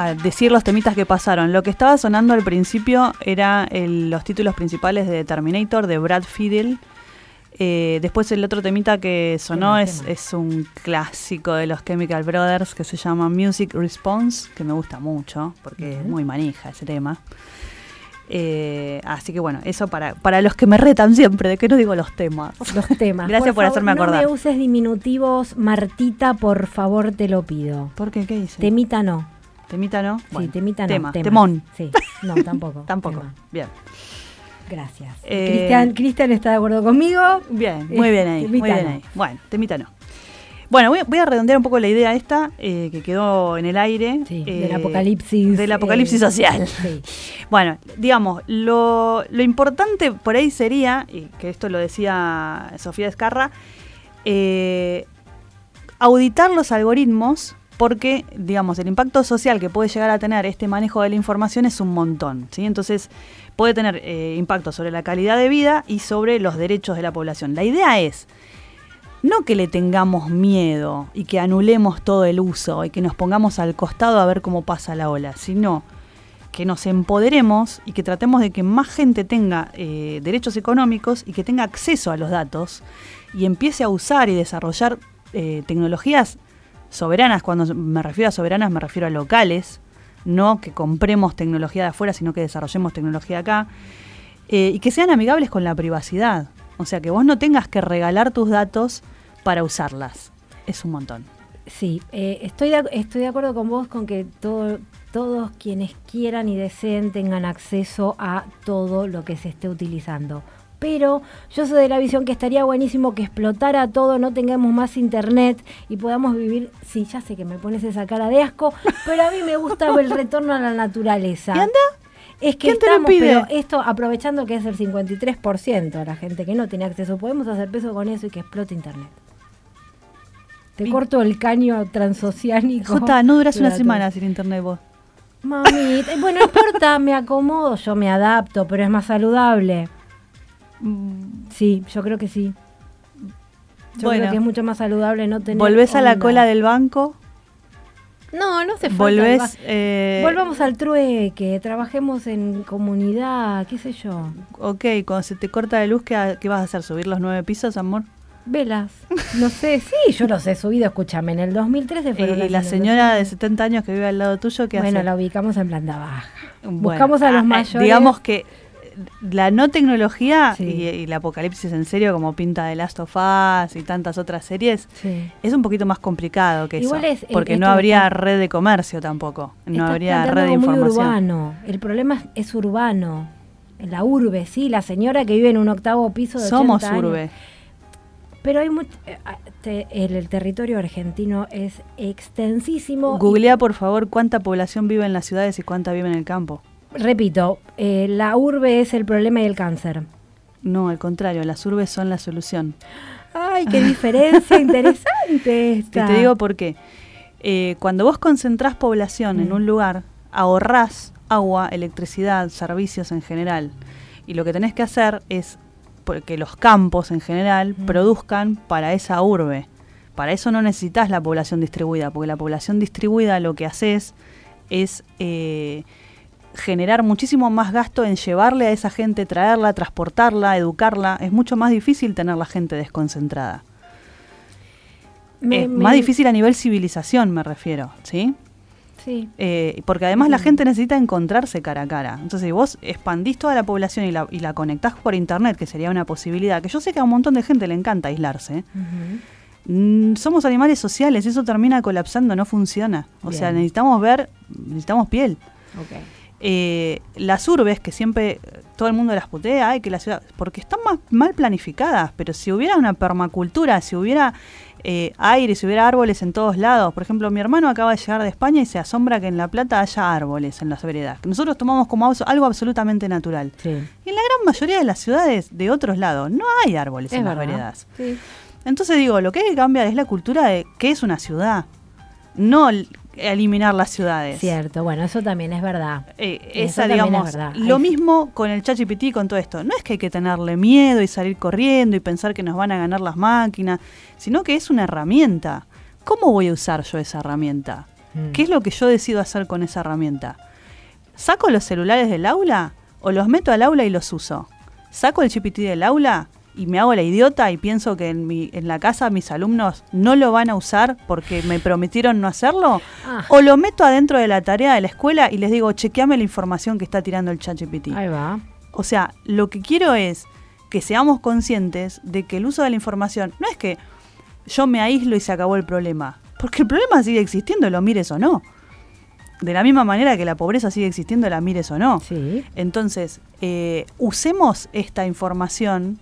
Speaker 4: A- decir los temitas que pasaron. Lo que estaba sonando al principio era el- los títulos principales de Terminator de Brad Fiedel. Eh, después el otro temita que sonó es, es un clásico de los Chemical Brothers que se llama Music Response, que me gusta mucho porque es muy manija ese tema. Eh, así que bueno, eso para, para los que me retan siempre de que no digo los temas.
Speaker 5: Los temas.
Speaker 4: Gracias por
Speaker 5: favor,
Speaker 4: hacerme acordar.
Speaker 5: No me uses diminutivos, Martita, por favor, te lo pido.
Speaker 4: ¿Por qué? ¿Qué dice?
Speaker 5: Temita no.
Speaker 4: ¿Temita no?
Speaker 5: Sí, temita no.
Speaker 4: tema, temón.
Speaker 5: Sí, no, tampoco.
Speaker 4: Tampoco.
Speaker 5: tema.
Speaker 4: Bien.
Speaker 5: Gracias.
Speaker 4: Eh,
Speaker 5: Cristian, Cristian está de acuerdo conmigo.
Speaker 4: Bien, muy bien ahí, muy bien
Speaker 5: no.
Speaker 4: ahí. Bueno, temita no. Bueno, voy, a- voy a redondear un poco la idea esta eh, que quedó en el aire.
Speaker 5: Sí,
Speaker 4: eh,
Speaker 5: del apocalipsis.
Speaker 4: Del apocalipsis
Speaker 5: eh,
Speaker 4: social.
Speaker 5: Sí.
Speaker 4: Bueno, digamos, lo, lo importante por ahí sería, y que esto lo decía Sofía Escarra, eh, auditar los algoritmos porque, digamos, el impacto social que puede llegar a tener este manejo de la información es un montón, ¿sí? Entonces, puede tener eh, impacto sobre la calidad de vida y sobre los derechos de la población. La idea es no que le tengamos miedo y que anulemos todo el uso y que nos pongamos al costado a ver cómo pasa la ola, sino que nos empoderemos y que tratemos de que más gente tenga eh, derechos económicos y que tenga acceso a los datos y empiece a usar y desarrollar eh, tecnologías soberanas. Cuando me refiero a soberanas me refiero a locales, no que compremos tecnología de afuera, sino que desarrollemos tecnología acá. eh, y que sean amigables con la privacidad. O sea, que vos no tengas que regalar tus datos para usarlas. Es un montón.
Speaker 5: Sí, eh, estoy, de, estoy de acuerdo con vos con que todo, todos quienes quieran y deseen tengan acceso a todo lo que se esté utilizando. Pero yo soy de la visión que estaría buenísimo que explotara todo, no tengamos más internet y podamos vivir. Sí, ya sé que me pones esa cara de asco, pero a mí me gusta el retorno a la naturaleza.
Speaker 4: ¿Y anda?
Speaker 5: Es que
Speaker 4: ¿Quién te lo pide?
Speaker 5: pero esto aprovechando que es el 53% la gente que no tiene acceso, podemos hacer peso con eso y que explote internet. Te corto el caño transoceánico.
Speaker 4: Jota, no duras una semana sin internet vos.
Speaker 5: Mami, bueno, no importa, me acomodo, yo me adapto, pero es más saludable.
Speaker 4: Mm,
Speaker 5: Sí, yo creo que sí. Yo
Speaker 4: Bueno.
Speaker 5: creo que es mucho más saludable no tener.
Speaker 4: Volvés a la cola del banco,
Speaker 5: No, no se falta.
Speaker 4: volvés... eh,
Speaker 5: Volvamos al trueque, trabajemos en comunidad, qué sé yo.
Speaker 4: Ok, cuando se te corta la luz, ¿qué, qué vas a hacer? ¿Subir los nueve pisos, amor?
Speaker 5: Velas. No sé, sí, yo los he subido, escúchame, en el 2013 fueron
Speaker 4: Eh, y la señora de
Speaker 5: inundaciones.
Speaker 4: 70 años que vive al lado tuyo, ¿qué
Speaker 5: Bueno,
Speaker 4: hace?
Speaker 5: la ubicamos en planta baja.
Speaker 4: Bueno,
Speaker 5: Buscamos a los
Speaker 4: ah, eh,
Speaker 5: mayores.
Speaker 4: Digamos que la no tecnología
Speaker 5: Sí.
Speaker 4: y, y el apocalipsis en serio, como pinta de Last of Us y tantas otras series,
Speaker 5: Sí.
Speaker 4: es un poquito más complicado que
Speaker 5: Igual
Speaker 4: eso.
Speaker 5: es-
Speaker 4: porque no habría
Speaker 5: está-
Speaker 4: red de comercio tampoco. No habría red de información.
Speaker 5: urbano. El problema es, es urbano. La urbe, sí, la señora que vive en un octavo piso de
Speaker 4: Somos
Speaker 5: 80 años.
Speaker 4: urbe.
Speaker 5: Pero hay mucho, eh, ah, el, el territorio argentino es extensísimo.
Speaker 4: Googlea, por favor, cuánta población vive en las ciudades y cuánta vive en el campo.
Speaker 5: Repito, eh, la urbe es el problema y el cáncer.
Speaker 4: No, al contrario, las urbes son la solución.
Speaker 5: Ay, qué diferencia interesante esta.
Speaker 4: te digo por qué. Eh, cuando vos concentrás población en
Speaker 5: Mm.
Speaker 4: un lugar, ahorrás agua, electricidad, servicios en general. Y lo que tenés que hacer es que los campos en general
Speaker 5: Mm.
Speaker 4: produzcan para esa urbe. Para eso no necesitas la población distribuida, porque la población distribuida lo que haces es eh, generar muchísimo más gasto en llevarle a esa gente, traerla, transportarla, educarla. Es mucho más difícil tener la gente desconcentrada.
Speaker 5: Me-
Speaker 4: es
Speaker 5: me-
Speaker 4: más difícil a nivel civilización, me refiero, ¿sí?
Speaker 5: Sí.
Speaker 4: Eh, porque además la gente necesita encontrarse cara a cara. Entonces, si vos expandís toda la población y la, y la conectás por internet, que sería una posibilidad, que yo sé que a un montón de gente le encanta aislarse, mm, somos animales sociales, eso termina colapsando, no funciona. O sea, necesitamos ver, necesitamos piel.
Speaker 5: Ok.
Speaker 4: Eh, las urbes, que siempre todo el mundo las putea, ay, que la ciudad, porque están más mal planificadas, pero si hubiera una permacultura, si hubiera eh, aire, si hubiera árboles en todos lados, por ejemplo, mi hermano acaba de llegar de España y se asombra que en La Plata haya árboles en las veredas, que nosotros tomamos como algo absolutamente natural.
Speaker 5: Sí.
Speaker 4: Y en la gran mayoría de las ciudades de otros lados no hay árboles
Speaker 5: Es
Speaker 4: en las veredas.
Speaker 5: Sí.
Speaker 4: Entonces digo, lo que hay que cambiar es la cultura de qué es una ciudad, no eliminar las ciudades.
Speaker 5: Cierto, bueno, eso también es verdad.
Speaker 4: Eh, esa, digamos,
Speaker 5: es verdad.
Speaker 4: lo mismo con el ChatGPT y con todo esto. No es que hay que tenerle miedo y salir corriendo y pensar que nos van a ganar las máquinas, sino que es una herramienta. ¿Cómo voy a usar yo esa herramienta?
Speaker 5: Mm.
Speaker 4: ¿Qué es lo que yo decido hacer con esa herramienta? ¿Saco los celulares del aula o los meto al aula y los uso? ¿Saco el GPT del aula y me hago la idiota y pienso que en, mi, en la casa mis alumnos no lo van a usar porque me prometieron no hacerlo?
Speaker 5: Ah.
Speaker 4: ¿O lo meto adentro de la tarea de la escuela y les digo, chequeame la información que está tirando el ChatGPT?
Speaker 5: Ahí va.
Speaker 4: O sea, lo que quiero es que seamos conscientes de que el uso de la información no es que yo me aíslo y se acabó el problema, porque el problema sigue existiendo, lo mires o no. De la misma manera que la pobreza sigue existiendo, la mires o no.
Speaker 5: Sí.
Speaker 4: Entonces, eh, usemos esta información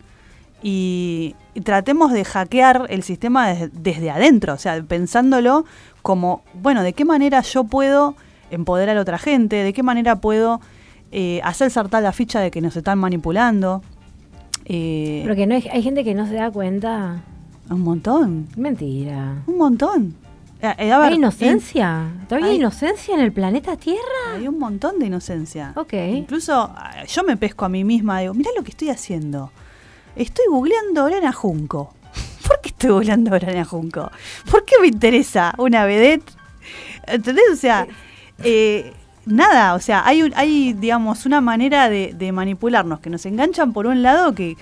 Speaker 4: y, y tratemos de hackear el sistema des- desde adentro, o sea, pensándolo como, bueno, ¿de qué manera yo puedo empoderar a otra gente? ¿De qué manera puedo eh, hacer saltar la ficha de que nos están manipulando? Eh,
Speaker 5: Pero que no hay, hay gente que no se da cuenta.
Speaker 4: un montón,
Speaker 5: Mentira.
Speaker 4: un montón. Eh, eh, ver,
Speaker 5: ¿Hay inocencia? ¿Todavía hay
Speaker 4: hay-
Speaker 5: inocencia en el planeta Tierra?
Speaker 4: Hay un montón de inocencia.
Speaker 5: Ok.
Speaker 4: Incluso ah, yo me pesco a mí misma, digo, mirá lo que estoy haciendo. Estoy googleando Orana Junco. ¿Por qué estoy googleando Orana Junco? ¿Por qué me interesa una vedette? ¿Entendés? O sea, eh, nada, o sea, hay, hay digamos, una manera de, de manipularnos que nos enganchan por un lado que,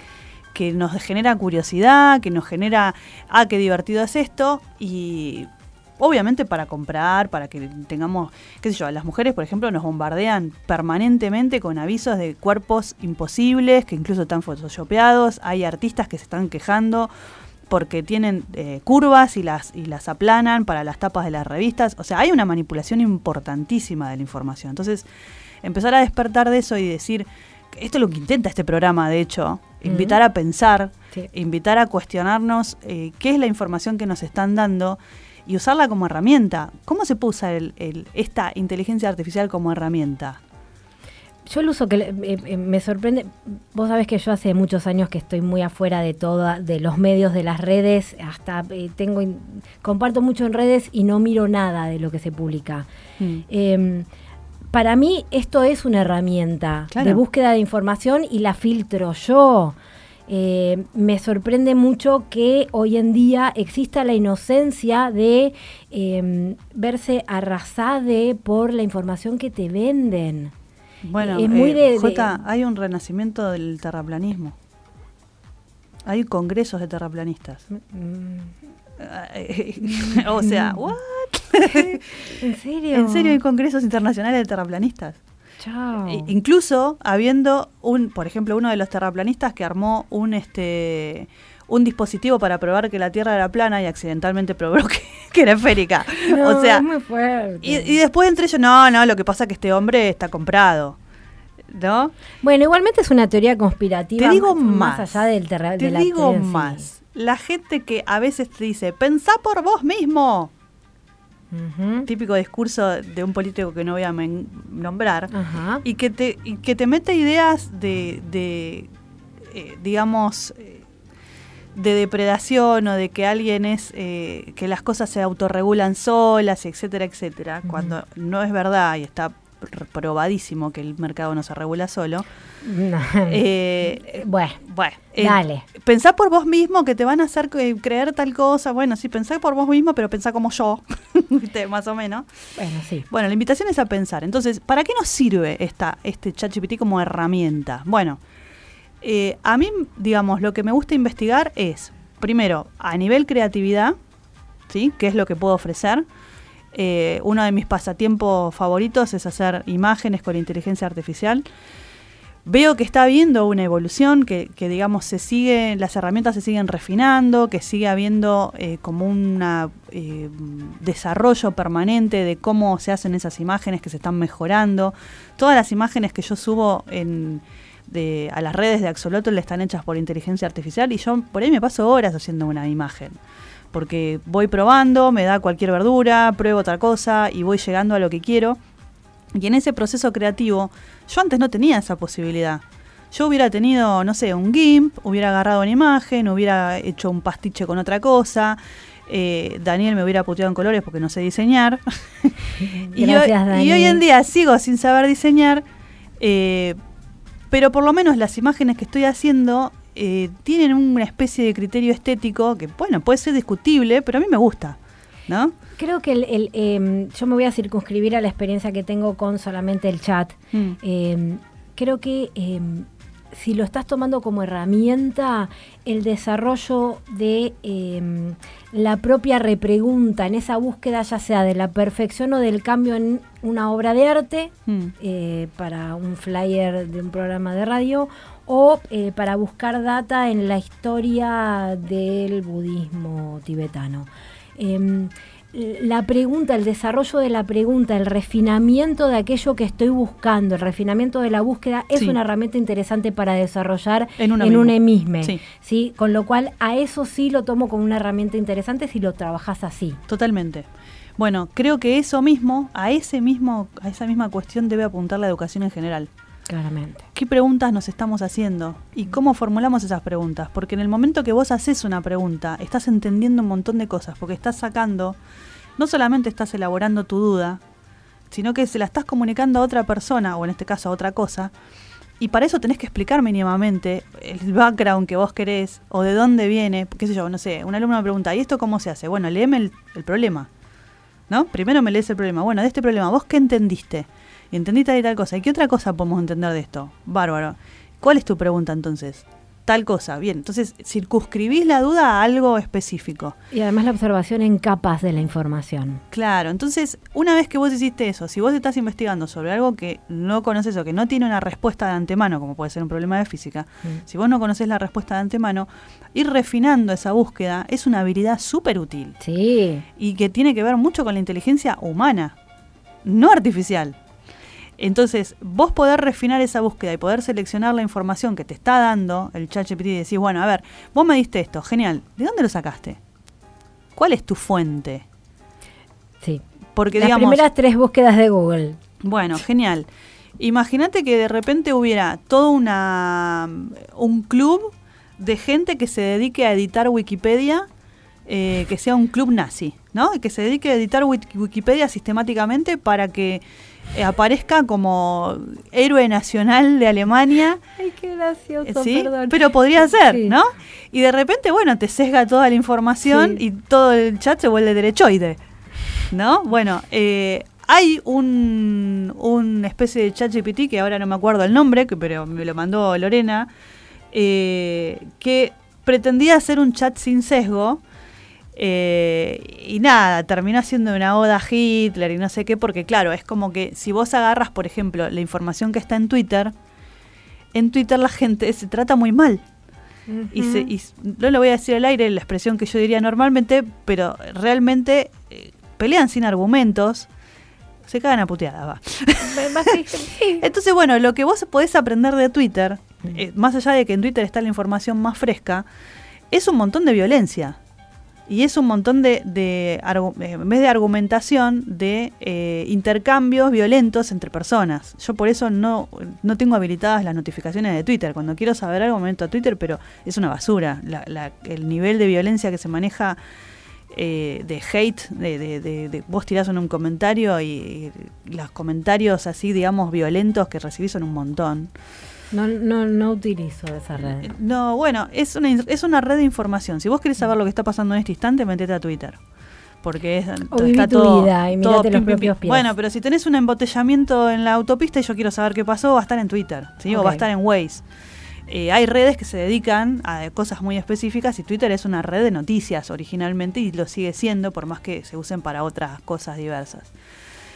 Speaker 4: que nos genera curiosidad, que nos genera, ah, qué divertido es esto, y obviamente para comprar, para que tengamos, qué sé yo, las mujeres, por ejemplo, nos bombardean permanentemente con avisos de cuerpos imposibles, que incluso están photoshopeados, hay artistas que se están quejando porque tienen eh, curvas y las, y las aplanan para las tapas de las revistas, o sea, hay una manipulación importantísima de la información. Entonces, empezar a despertar de eso y decir, esto es lo que intenta este programa, de hecho, invitar a pensar,
Speaker 5: Sí.
Speaker 4: invitar a cuestionarnos eh, qué es la información que nos están dando y usarla como herramienta. ¿Cómo se puede usar el- el- esta inteligencia artificial como herramienta?
Speaker 5: Yo el uso que eh, eh, me sorprende, vos sabés que yo hace muchos años que estoy muy afuera de toda, de los medios, de las redes, hasta eh, tengo, comparto mucho en redes y no miro nada de lo que se publica.
Speaker 4: Mm.
Speaker 5: Eh, para mí esto es una herramienta
Speaker 4: Claro.
Speaker 5: de búsqueda de información y la filtro yo. Eh, me sorprende mucho que hoy en día exista la inocencia de eh, verse arrasade por la información que te venden.
Speaker 4: Bueno,
Speaker 5: Es muy
Speaker 4: eh,
Speaker 5: de-
Speaker 4: Jota, hay un renacimiento del terraplanismo. Hay congresos de terraplanistas.
Speaker 5: Mm,
Speaker 4: o sea, ¿what?
Speaker 5: ¿En serio?
Speaker 4: ¿En serio hay congresos internacionales de terraplanistas?
Speaker 5: Chao.
Speaker 4: E- incluso habiendo un, por ejemplo, uno de los terraplanistas que armó un este un dispositivo para probar que la Tierra era plana y accidentalmente probó que, que era esférica.
Speaker 5: No,
Speaker 4: o sea,
Speaker 5: es muy fuerte.
Speaker 4: y, y después entre ellos, no, no, lo que pasa es que este hombre está comprado. ¿No?
Speaker 5: Bueno, igualmente es una teoría conspirativa.
Speaker 4: Te digo
Speaker 5: más,
Speaker 4: más.
Speaker 5: allá del
Speaker 4: Te
Speaker 5: de la
Speaker 4: digo
Speaker 5: sí.
Speaker 4: más. La gente que a veces te dice, pensá por vos mismo. Típico discurso de un político que no voy a nombrar. Y que te, y que te mete ideas de, de eh, digamos, eh, de depredación o de que alguien es, eh, que las cosas se autorregulan solas, etcétera, etcétera, cuando no es verdad y está probadísimo que el mercado no se regula solo. Eh,
Speaker 5: bueno,
Speaker 4: bueno, eh,
Speaker 5: Dale.
Speaker 4: Pensá por vos mismo que te van a hacer creer tal cosa. Bueno, sí, pensá por vos mismo, pero pensá como yo, más o menos.
Speaker 5: bueno, sí.
Speaker 4: Bueno, la invitación es a pensar. Entonces, ¿para qué nos sirve esta, este ChatGPT como herramienta? Bueno, eh, a mí, digamos, lo que me gusta investigar es, primero, a nivel creatividad, ¿sí? ¿Qué es lo que puedo ofrecer? Eh, uno de mis pasatiempos favoritos es hacer imágenes con inteligencia artificial. Veo que está habiendo una evolución, que, que, digamos se sigue, las herramientas se siguen refinando, que sigue habiendo eh, como un eh, desarrollo permanente de cómo se hacen esas imágenes que se están mejorando. Todas las imágenes que yo subo en, de, a las redes de Axolotl están hechas por inteligencia artificial y yo por ahí me paso horas haciendo una imagen. Porque voy probando, me da cualquier verdura, pruebo otra cosa y voy llegando a lo que quiero. Y en ese proceso creativo, yo antes no tenía esa posibilidad. Yo hubiera tenido, no sé, un GIMP, hubiera agarrado una imagen, hubiera hecho un pastiche con otra cosa. Eh, Daniel me hubiera puteado en colores porque no sé diseñar. y,
Speaker 5: Gracias,
Speaker 4: hoy, y hoy en día sigo sin saber diseñar, eh, pero por lo menos las imágenes que estoy haciendo eh, tienen una especie de criterio estético que, bueno, puede ser discutible, pero a mí me gusta, ¿no?
Speaker 5: Creo que el, el, eh, yo me voy a circunscribir a la experiencia que tengo con solamente el chat.
Speaker 4: Mm.
Speaker 5: Eh, creo que eh, si lo estás tomando como herramienta, el desarrollo de eh, la propia repregunta en esa búsqueda, ya sea de la perfección o del cambio en una obra de arte,
Speaker 4: Mm.
Speaker 5: eh, para un flyer de un programa de radio, o eh, para buscar data en la historia del budismo tibetano. Em, la pregunta, el desarrollo de la pregunta, el refinamiento de aquello que estoy buscando, el refinamiento de la búsqueda es
Speaker 4: Sí.
Speaker 5: una herramienta interesante para desarrollar
Speaker 4: En
Speaker 5: un emisme.
Speaker 4: Sí.
Speaker 5: ¿sí? Con lo cual, a eso sí lo tomo como una herramienta interesante si lo trabajas así.
Speaker 4: Totalmente. Bueno, creo que eso mismo, a ese mismo, a esa misma cuestión debe apuntar la educación en general.
Speaker 5: Claramente.
Speaker 4: ¿Qué preguntas nos estamos haciendo? ¿Y cómo formulamos esas preguntas? Porque en el momento que vos haces una pregunta, estás entendiendo un montón de cosas, porque estás sacando, no solamente estás elaborando tu duda, sino que se la estás comunicando a otra persona, o en este caso a otra cosa, y para eso tenés que explicar mínimamente el background que vos querés, o de dónde viene, qué sé yo, no sé, un alumno me pregunta, ¿y esto cómo se hace? Bueno, léeme el, el problema, ¿no? Primero me lees el problema. Bueno, de este problema, ¿vos qué entendiste? Entendí tal y tal cosa. ¿Y qué otra cosa podemos entender de esto? Bárbaro. ¿Cuál es tu pregunta entonces? Tal cosa. Bien, entonces circunscribís la duda a algo específico.
Speaker 5: Y además la observación en capas de la información.
Speaker 4: Claro, entonces una vez que vos hiciste eso, si vos estás investigando sobre algo que no conoces o que no tiene una respuesta de antemano, como puede ser un problema de física,
Speaker 5: Mm.
Speaker 4: si vos no conoces la respuesta de antemano, ir refinando esa búsqueda es una habilidad súper útil
Speaker 5: Sí.
Speaker 4: y que tiene que ver mucho con la inteligencia humana, no artificial. Entonces, vos poder refinar esa búsqueda y poder seleccionar la información que te está dando el ChatGPT y decís, bueno, a ver, vos me diste esto, genial, ¿de dónde lo sacaste? ¿Cuál es tu fuente?
Speaker 5: Sí.
Speaker 4: Porque
Speaker 5: Las
Speaker 4: digamos,
Speaker 5: primeras tres búsquedas de Google.
Speaker 4: bueno, genial. Imagínate que de repente hubiera todo una un club de gente que se dedique a editar Wikipedia, eh, que sea un club nazi, ¿no? Y que se dedique a editar Wik- Wikipedia sistemáticamente para que eh, aparezca como héroe nacional de Alemania.
Speaker 5: Ay, qué gracioso,
Speaker 4: ¿Sí?
Speaker 5: perdón.
Speaker 4: Pero podría ser,
Speaker 5: Sí.
Speaker 4: ¿no? Y de repente, bueno, te sesga toda la información
Speaker 5: Sí.
Speaker 4: y todo el chat se vuelve derechoide, ¿no? Bueno, eh, hay un, una especie de chat GPT que ahora no me acuerdo el nombre, que, pero me lo mandó Lorena, eh, que pretendía hacer un chat sin sesgo. Eh, y nada, terminó siendo una oda a Hitler y no sé qué, porque claro, es como que si vos agarras, por ejemplo, la información que está en Twitter, en Twitter la gente se trata muy mal. Y, se, y no lo voy a decir al aire la expresión que yo diría normalmente, pero realmente eh, pelean sin argumentos, se cagan a puteadas, va. Entonces, bueno, lo que vos podés aprender de Twitter, eh, más allá de que en Twitter está la información más fresca, es un montón de violencia. Y es un montón de, de eh, en vez de argumentación, de eh, intercambios violentos entre personas. Yo por eso no, no tengo habilitadas las notificaciones de Twitter. Cuando quiero saber algo me meto a Twitter, pero es una basura. La- la- el nivel de violencia que se maneja eh, de hate, de, de- de- de- vos tirás en un comentario y, y los comentarios así, digamos, violentos que recibís son un montón.
Speaker 5: No, no, no utilizo esa red.
Speaker 4: No, bueno, es una, es una red de información. Si vos querés saber lo que está pasando en este instante, metete a Twitter. Porque es,
Speaker 5: O viví tu vida y mirate los
Speaker 4: pim,
Speaker 5: propios pies.
Speaker 4: Bueno, pero si tenés un embotellamiento en la autopista y yo quiero saber qué pasó, va a estar en Twitter, ¿sí? O va a estar en Waze. Eh, hay redes que se dedican a cosas muy específicas y Twitter es una red de noticias originalmente y lo sigue siendo por más que se usen para otras cosas diversas.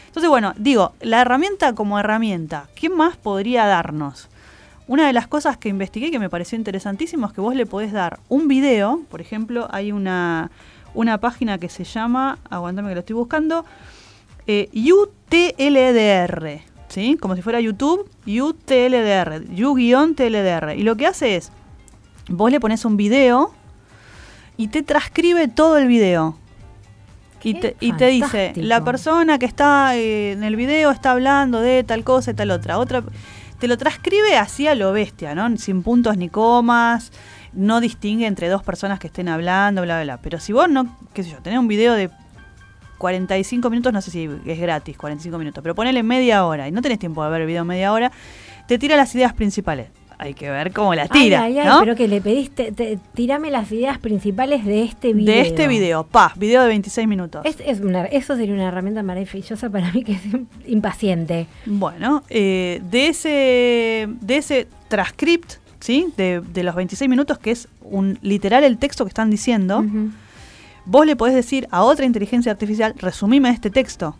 Speaker 4: Entonces, bueno, digo, la herramienta como herramienta, ¿qué más podría darnos? Una de las cosas que investigué que me pareció interesantísimo es que vos le podés dar un video, por ejemplo, hay una, una página que se llama, aguantame que lo estoy buscando, eh, UTLDR, ¿sí? Como si fuera YouTube, UTLDR, U-TLDR. Y lo que hace es, vos le pones un video y te transcribe todo el video. Y te, y te dice, la persona que está eh, en el video está hablando de tal cosa y tal otra. Otra te lo transcribe así a lo bestia, ¿no? Sin puntos ni comas, no distingue entre dos personas que estén hablando, bla, bla, bla. Pero si vos no, qué sé yo, tenés un video de 45 minutos, no sé si es gratis, 45 minutos, pero ponele media hora y no tenés tiempo de ver el video media hora, te tira las ideas principales. Hay que ver cómo las tira,
Speaker 5: ay, ay, ay, pero que le pediste, te- tirame las ideas principales de este video.
Speaker 4: de este video, pa, video de 26 minutos.
Speaker 5: Es, es una- eso sería una herramienta maravillosa para mí que es impaciente.
Speaker 4: Bueno, eh, de ese de ese transcript, ¿sí? De, de los 26 minutos, que es un literal el texto que están diciendo, vos le podés decir a otra inteligencia artificial, resumime este texto.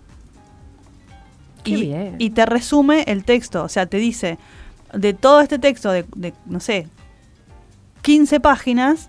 Speaker 5: Qué
Speaker 4: y,
Speaker 5: bien.
Speaker 4: y te resume el texto, o sea, te dice, de todo este texto de, de, no sé, 15 páginas,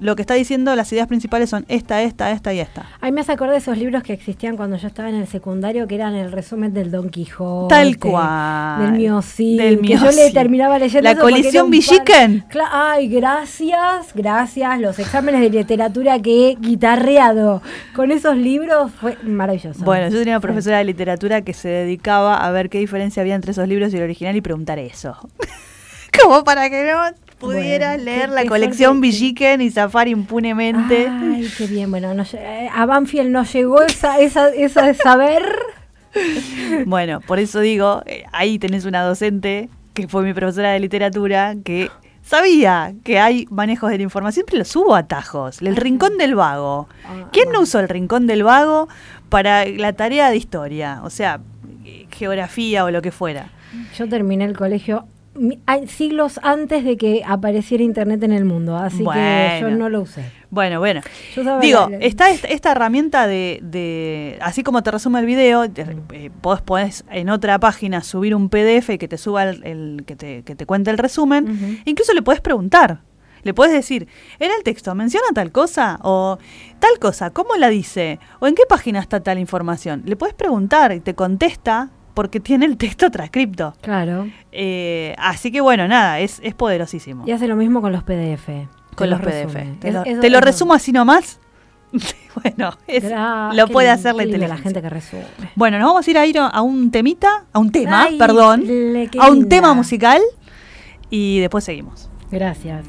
Speaker 4: lo que está diciendo, las ideas principales son esta, esta, esta y esta.
Speaker 5: Ay, me hace acordar de esos libros que existían cuando yo estaba en el secundario, que eran el resumen del Don Quijote.
Speaker 4: Tal cual.
Speaker 5: Del Miocid.
Speaker 4: Del
Speaker 5: que yo le terminaba leyendo
Speaker 4: La colisión Villiquen.
Speaker 5: Ay, gracias, gracias. Los exámenes de literatura que he guitarreado con esos libros fue maravilloso.
Speaker 4: Bueno, yo tenía una profesora de literatura que se dedicaba a ver qué diferencia había entre esos libros y el original y preguntar eso. Como para que no pudieras
Speaker 5: Bueno,
Speaker 4: leer la colección. Villiquen y zafar impunemente.
Speaker 5: Ay, qué bien. Bueno, no eh, a Banfield no llegó esa, esa, esa de saber.
Speaker 4: Bueno, por eso digo, eh, ahí tenés una docente que fue mi profesora de literatura que sabía que hay manejos de la información, siempre los hubo atajos. El rincón del vago.
Speaker 5: Ah,
Speaker 4: ¿Quién no usó el rincón del vago para la tarea de historia? O sea, eh, geografía o lo que fuera.
Speaker 5: Yo terminé el colegio siglos antes de que apareciera internet en el mundo, así que yo no lo usé.
Speaker 4: Bueno, bueno. Digo,
Speaker 5: la-
Speaker 4: está esta, esta herramienta de, de- así como te resume el video, te- eh, vos podés en otra página subir un PDF que te suba el, el- que, te, que te cuente el resumen. Incluso le podés preguntar. Le podés decir, en el texto menciona tal cosa o tal cosa, ¿cómo la dice? O en qué página está tal información. Le podés preguntar y te contesta porque tiene el texto transcripto.
Speaker 5: Claro.
Speaker 4: Eh, así que bueno, nada, es, es poderosísimo.
Speaker 5: Y hace lo mismo con los PDF.
Speaker 4: Con los PDF. Te
Speaker 5: Es-
Speaker 4: lo,
Speaker 5: eso-
Speaker 4: te lo
Speaker 5: eso-
Speaker 4: resumo así nomás. bueno, es-
Speaker 5: Gra-
Speaker 4: lo puede hacer la inteligencia.
Speaker 5: la gente que resume.
Speaker 4: Bueno, nos vamos a ir a ir a un temita, a un tema,
Speaker 5: Ay,
Speaker 4: perdón, a un tema musical y después seguimos.
Speaker 5: Gracias.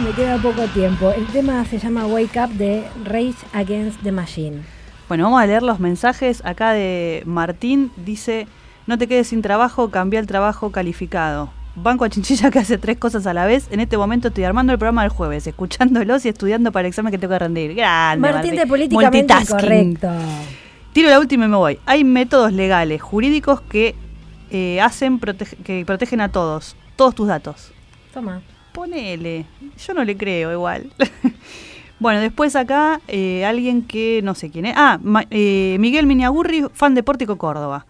Speaker 5: Me queda poco tiempo. El tema se llama Wake Up de Rage Against the Machine.
Speaker 4: Bueno, vamos a leer los mensajes acá de Martín. Dice, no te quedes sin trabajo, cambia el trabajo calificado. Banco a Chinchilla que hace tres cosas a la vez. En este momento estoy armando el programa del jueves, escuchándolos y estudiando para el examen que tengo que rendir. Grande,
Speaker 5: Martín de políticamente correcto.
Speaker 4: Tiro la última y me voy. Hay métodos legales, jurídicos que eh, hacen protege- que protegen a todos, todos tus datos.
Speaker 5: Toma.
Speaker 4: Ponele. Yo no le creo igual. bueno, después acá eh, alguien que no sé quién es. Ah, Ma- eh, Miguel Miñagurri, fan de Pórtico Córdoba.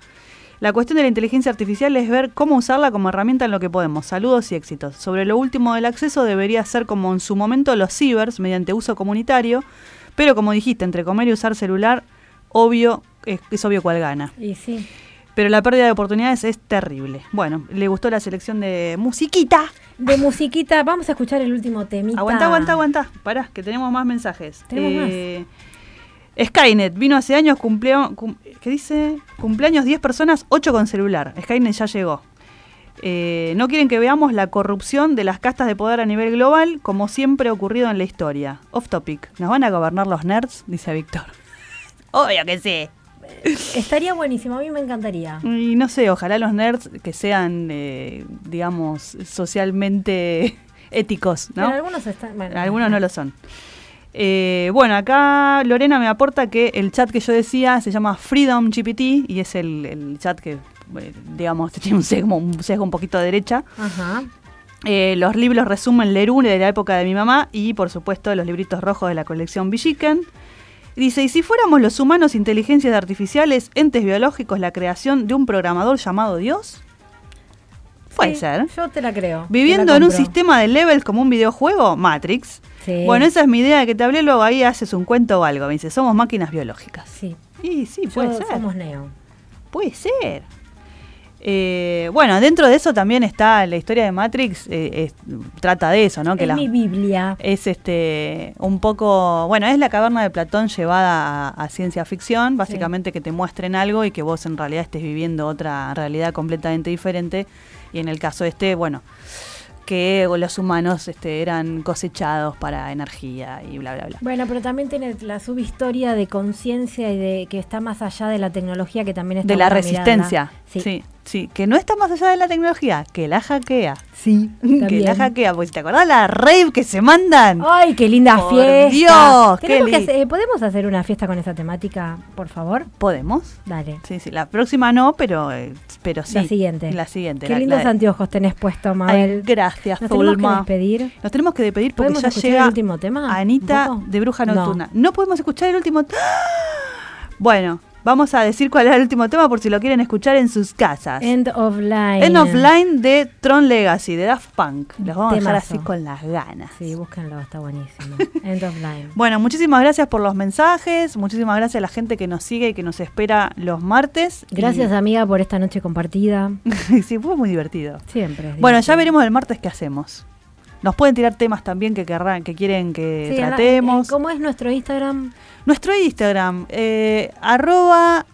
Speaker 4: La cuestión de la inteligencia artificial es ver cómo usarla como herramienta en lo que podemos. Saludos y éxitos. Sobre lo último del acceso debería ser como en su momento los cibers, mediante uso comunitario, pero como dijiste, entre comer y usar celular, obvio, es, es obvio cuál gana.
Speaker 5: Y sí.
Speaker 4: Pero la pérdida de oportunidades es terrible. Bueno, le gustó la selección de musiquita.
Speaker 5: De musiquita, vamos a escuchar el último temita.
Speaker 4: Aguanta, aguanta, aguanta. Pará, que tenemos más mensajes.
Speaker 5: Tenemos
Speaker 4: Skynet vino hace años, cumpleo, cum- ¿qué dice? Cumpleaños 10 personas, 8 con celular. Skynet ya llegó. Eh, no quieren que veamos la corrupción de las castas de poder a nivel global, como siempre ha ocurrido en la historia. Off topic. ¿Nos van a gobernar los nerds? Dice Víctor. Obvio que sí.
Speaker 5: Estaría buenísimo, a mí me encantaría.
Speaker 4: Y no sé, ojalá los nerds que sean, eh, digamos, socialmente éticos, ¿no?
Speaker 5: Pero algunos están. Bueno,
Speaker 4: Algunos no lo son. Eh, bueno, acá Lorena me aporta que el chat que yo decía se llama Freedom GPT y es el, el chat que, eh, digamos, tiene un sesgo, un sesgo un poquito de derecha.
Speaker 5: Ajá.
Speaker 4: Eh, los libros resumen Lerune de la época de mi mamá y, por supuesto, los libritos rojos de la colección Villiquen. Dice, ¿y si fuéramos los humanos inteligencias artificiales, entes biológicos, la creación de un programador llamado Dios? Puede
Speaker 5: Sí,
Speaker 4: ser.
Speaker 5: Yo te la creo.
Speaker 4: Viviendo
Speaker 5: la
Speaker 4: en un sistema de levels como un videojuego, Matrix.
Speaker 5: Sí.
Speaker 4: Bueno, esa es mi idea de que te hablé, luego ahí haces un cuento o algo. Me dice, somos máquinas biológicas.
Speaker 5: Sí.
Speaker 4: Y sí,
Speaker 5: Yo-
Speaker 4: puede ser.
Speaker 5: Somos Neo.
Speaker 4: Puede ser. Eh, bueno, dentro de eso también está la historia de Matrix, eh, es- trata de eso, ¿no? Que
Speaker 5: es
Speaker 4: la-
Speaker 5: mi Biblia.
Speaker 4: es este un poco, bueno, es la caverna de Platón llevada a, a ciencia ficción, básicamente que te muestren algo y que vos en realidad estés viviendo otra realidad completamente diferente. Y en el caso este, bueno, que los humanos este, eran cosechados para energía y bla, bla, bla.
Speaker 5: Bueno, pero también tiene la subhistoria de conciencia y de que está más allá de la tecnología que también está
Speaker 4: De la resistencia.
Speaker 5: Sí.
Speaker 4: sí, sí, que no está más allá de la tecnología, que la hackea.
Speaker 5: Sí,
Speaker 4: Que la hackea, pues te acordás la rave que se mandan.
Speaker 5: Ay, qué linda
Speaker 4: Por
Speaker 5: fiesta.
Speaker 4: Dios, qué
Speaker 5: Tenemos que
Speaker 4: li-
Speaker 5: hacer- eh, ¿Podemos hacer una fiesta con esa temática, por favor?
Speaker 4: ¿Podemos?
Speaker 5: Dale.
Speaker 4: Sí, sí, la próxima no, pero, eh, pero sí.
Speaker 5: La siguiente.
Speaker 4: La siguiente.
Speaker 5: Qué
Speaker 4: la-
Speaker 5: lindos
Speaker 4: la-
Speaker 5: anteojos tenés puesto,
Speaker 4: Ay,
Speaker 5: Mabel.
Speaker 4: gracias,
Speaker 5: Nos tenemos que despedir.
Speaker 4: Nos tenemos que despedir porque
Speaker 5: ¿Podemos
Speaker 4: ya
Speaker 5: escuchar
Speaker 4: llega
Speaker 5: el último tema?
Speaker 4: Anita de Bruja
Speaker 5: No.
Speaker 4: Nocturna. No. podemos escuchar el último tema. Bueno, vamos a decir cuál era el último tema por si lo quieren escuchar en sus casas.
Speaker 5: End of Line.
Speaker 4: End of Line de Tron Legacy, de Daft Punk. Los vamos a dejar así con las ganas.
Speaker 5: Sí, búsquenlo, está buenísimo. End of Line.
Speaker 4: Bueno, muchísimas gracias por los mensajes, muchísimas gracias a la gente que nos sigue y que nos espera los martes.
Speaker 5: Gracias, amiga, por esta noche compartida.
Speaker 4: Sí, fue muy divertido.
Speaker 5: Siempre.
Speaker 4: Bueno, ya veremos el martes qué hacemos. Nos pueden tirar temas también que querrán, que quieren que
Speaker 5: Sí, en la-
Speaker 4: tratemos.
Speaker 5: ¿Cómo es nuestro Instagram?
Speaker 4: Nuestro Instagram, eh, arroba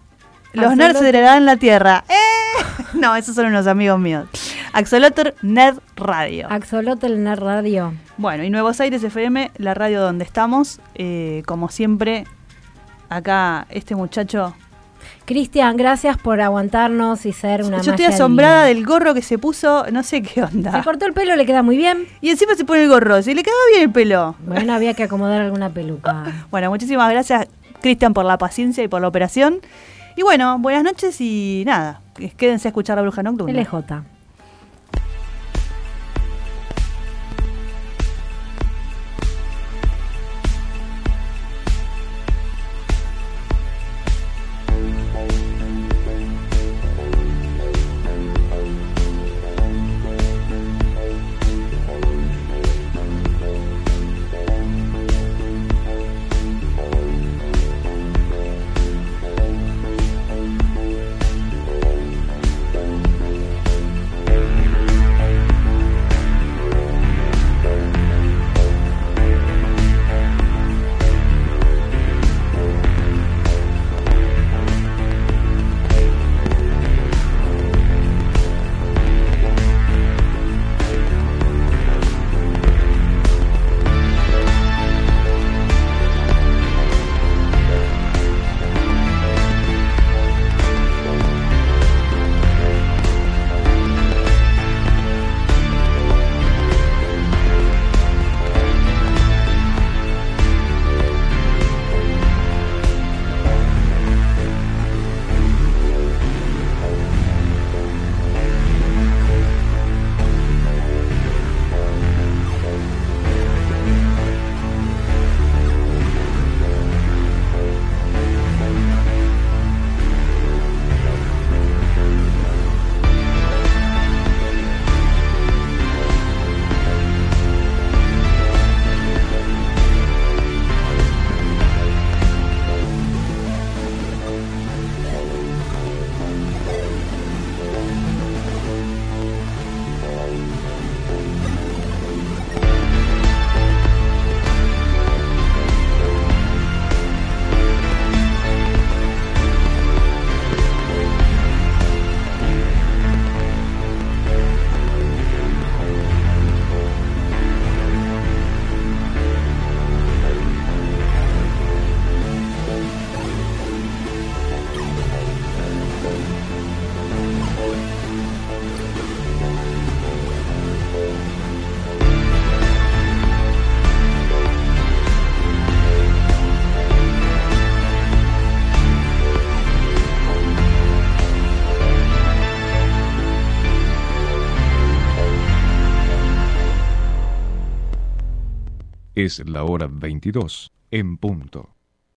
Speaker 4: los nerds heredarán la tierra. ¡Eh! No, esos son unos amigos míos. Axolotl Nerd Radio.
Speaker 5: Axolotl Nerd Radio.
Speaker 4: Bueno, y Nuevos Aires FM, la radio donde estamos. Eh, como siempre, acá este muchacho.
Speaker 5: Cristian, gracias por aguantarnos y ser una
Speaker 4: Yo estoy asombrada
Speaker 5: divina.
Speaker 4: del gorro que se puso, no sé qué
Speaker 5: Se
Speaker 4: onda.
Speaker 5: cortó el pelo, le queda muy bien.
Speaker 4: Y encima se pone el gorro, se le quedaba bien el pelo.
Speaker 5: Bueno, había que acomodar alguna peluca.
Speaker 4: Bueno, muchísimas gracias, Cristian, por la paciencia y por la operación. Y bueno, buenas noches y nada, quédense a escuchar la bruja nocturna.
Speaker 5: LJ.
Speaker 1: Es la hora 22 en punto.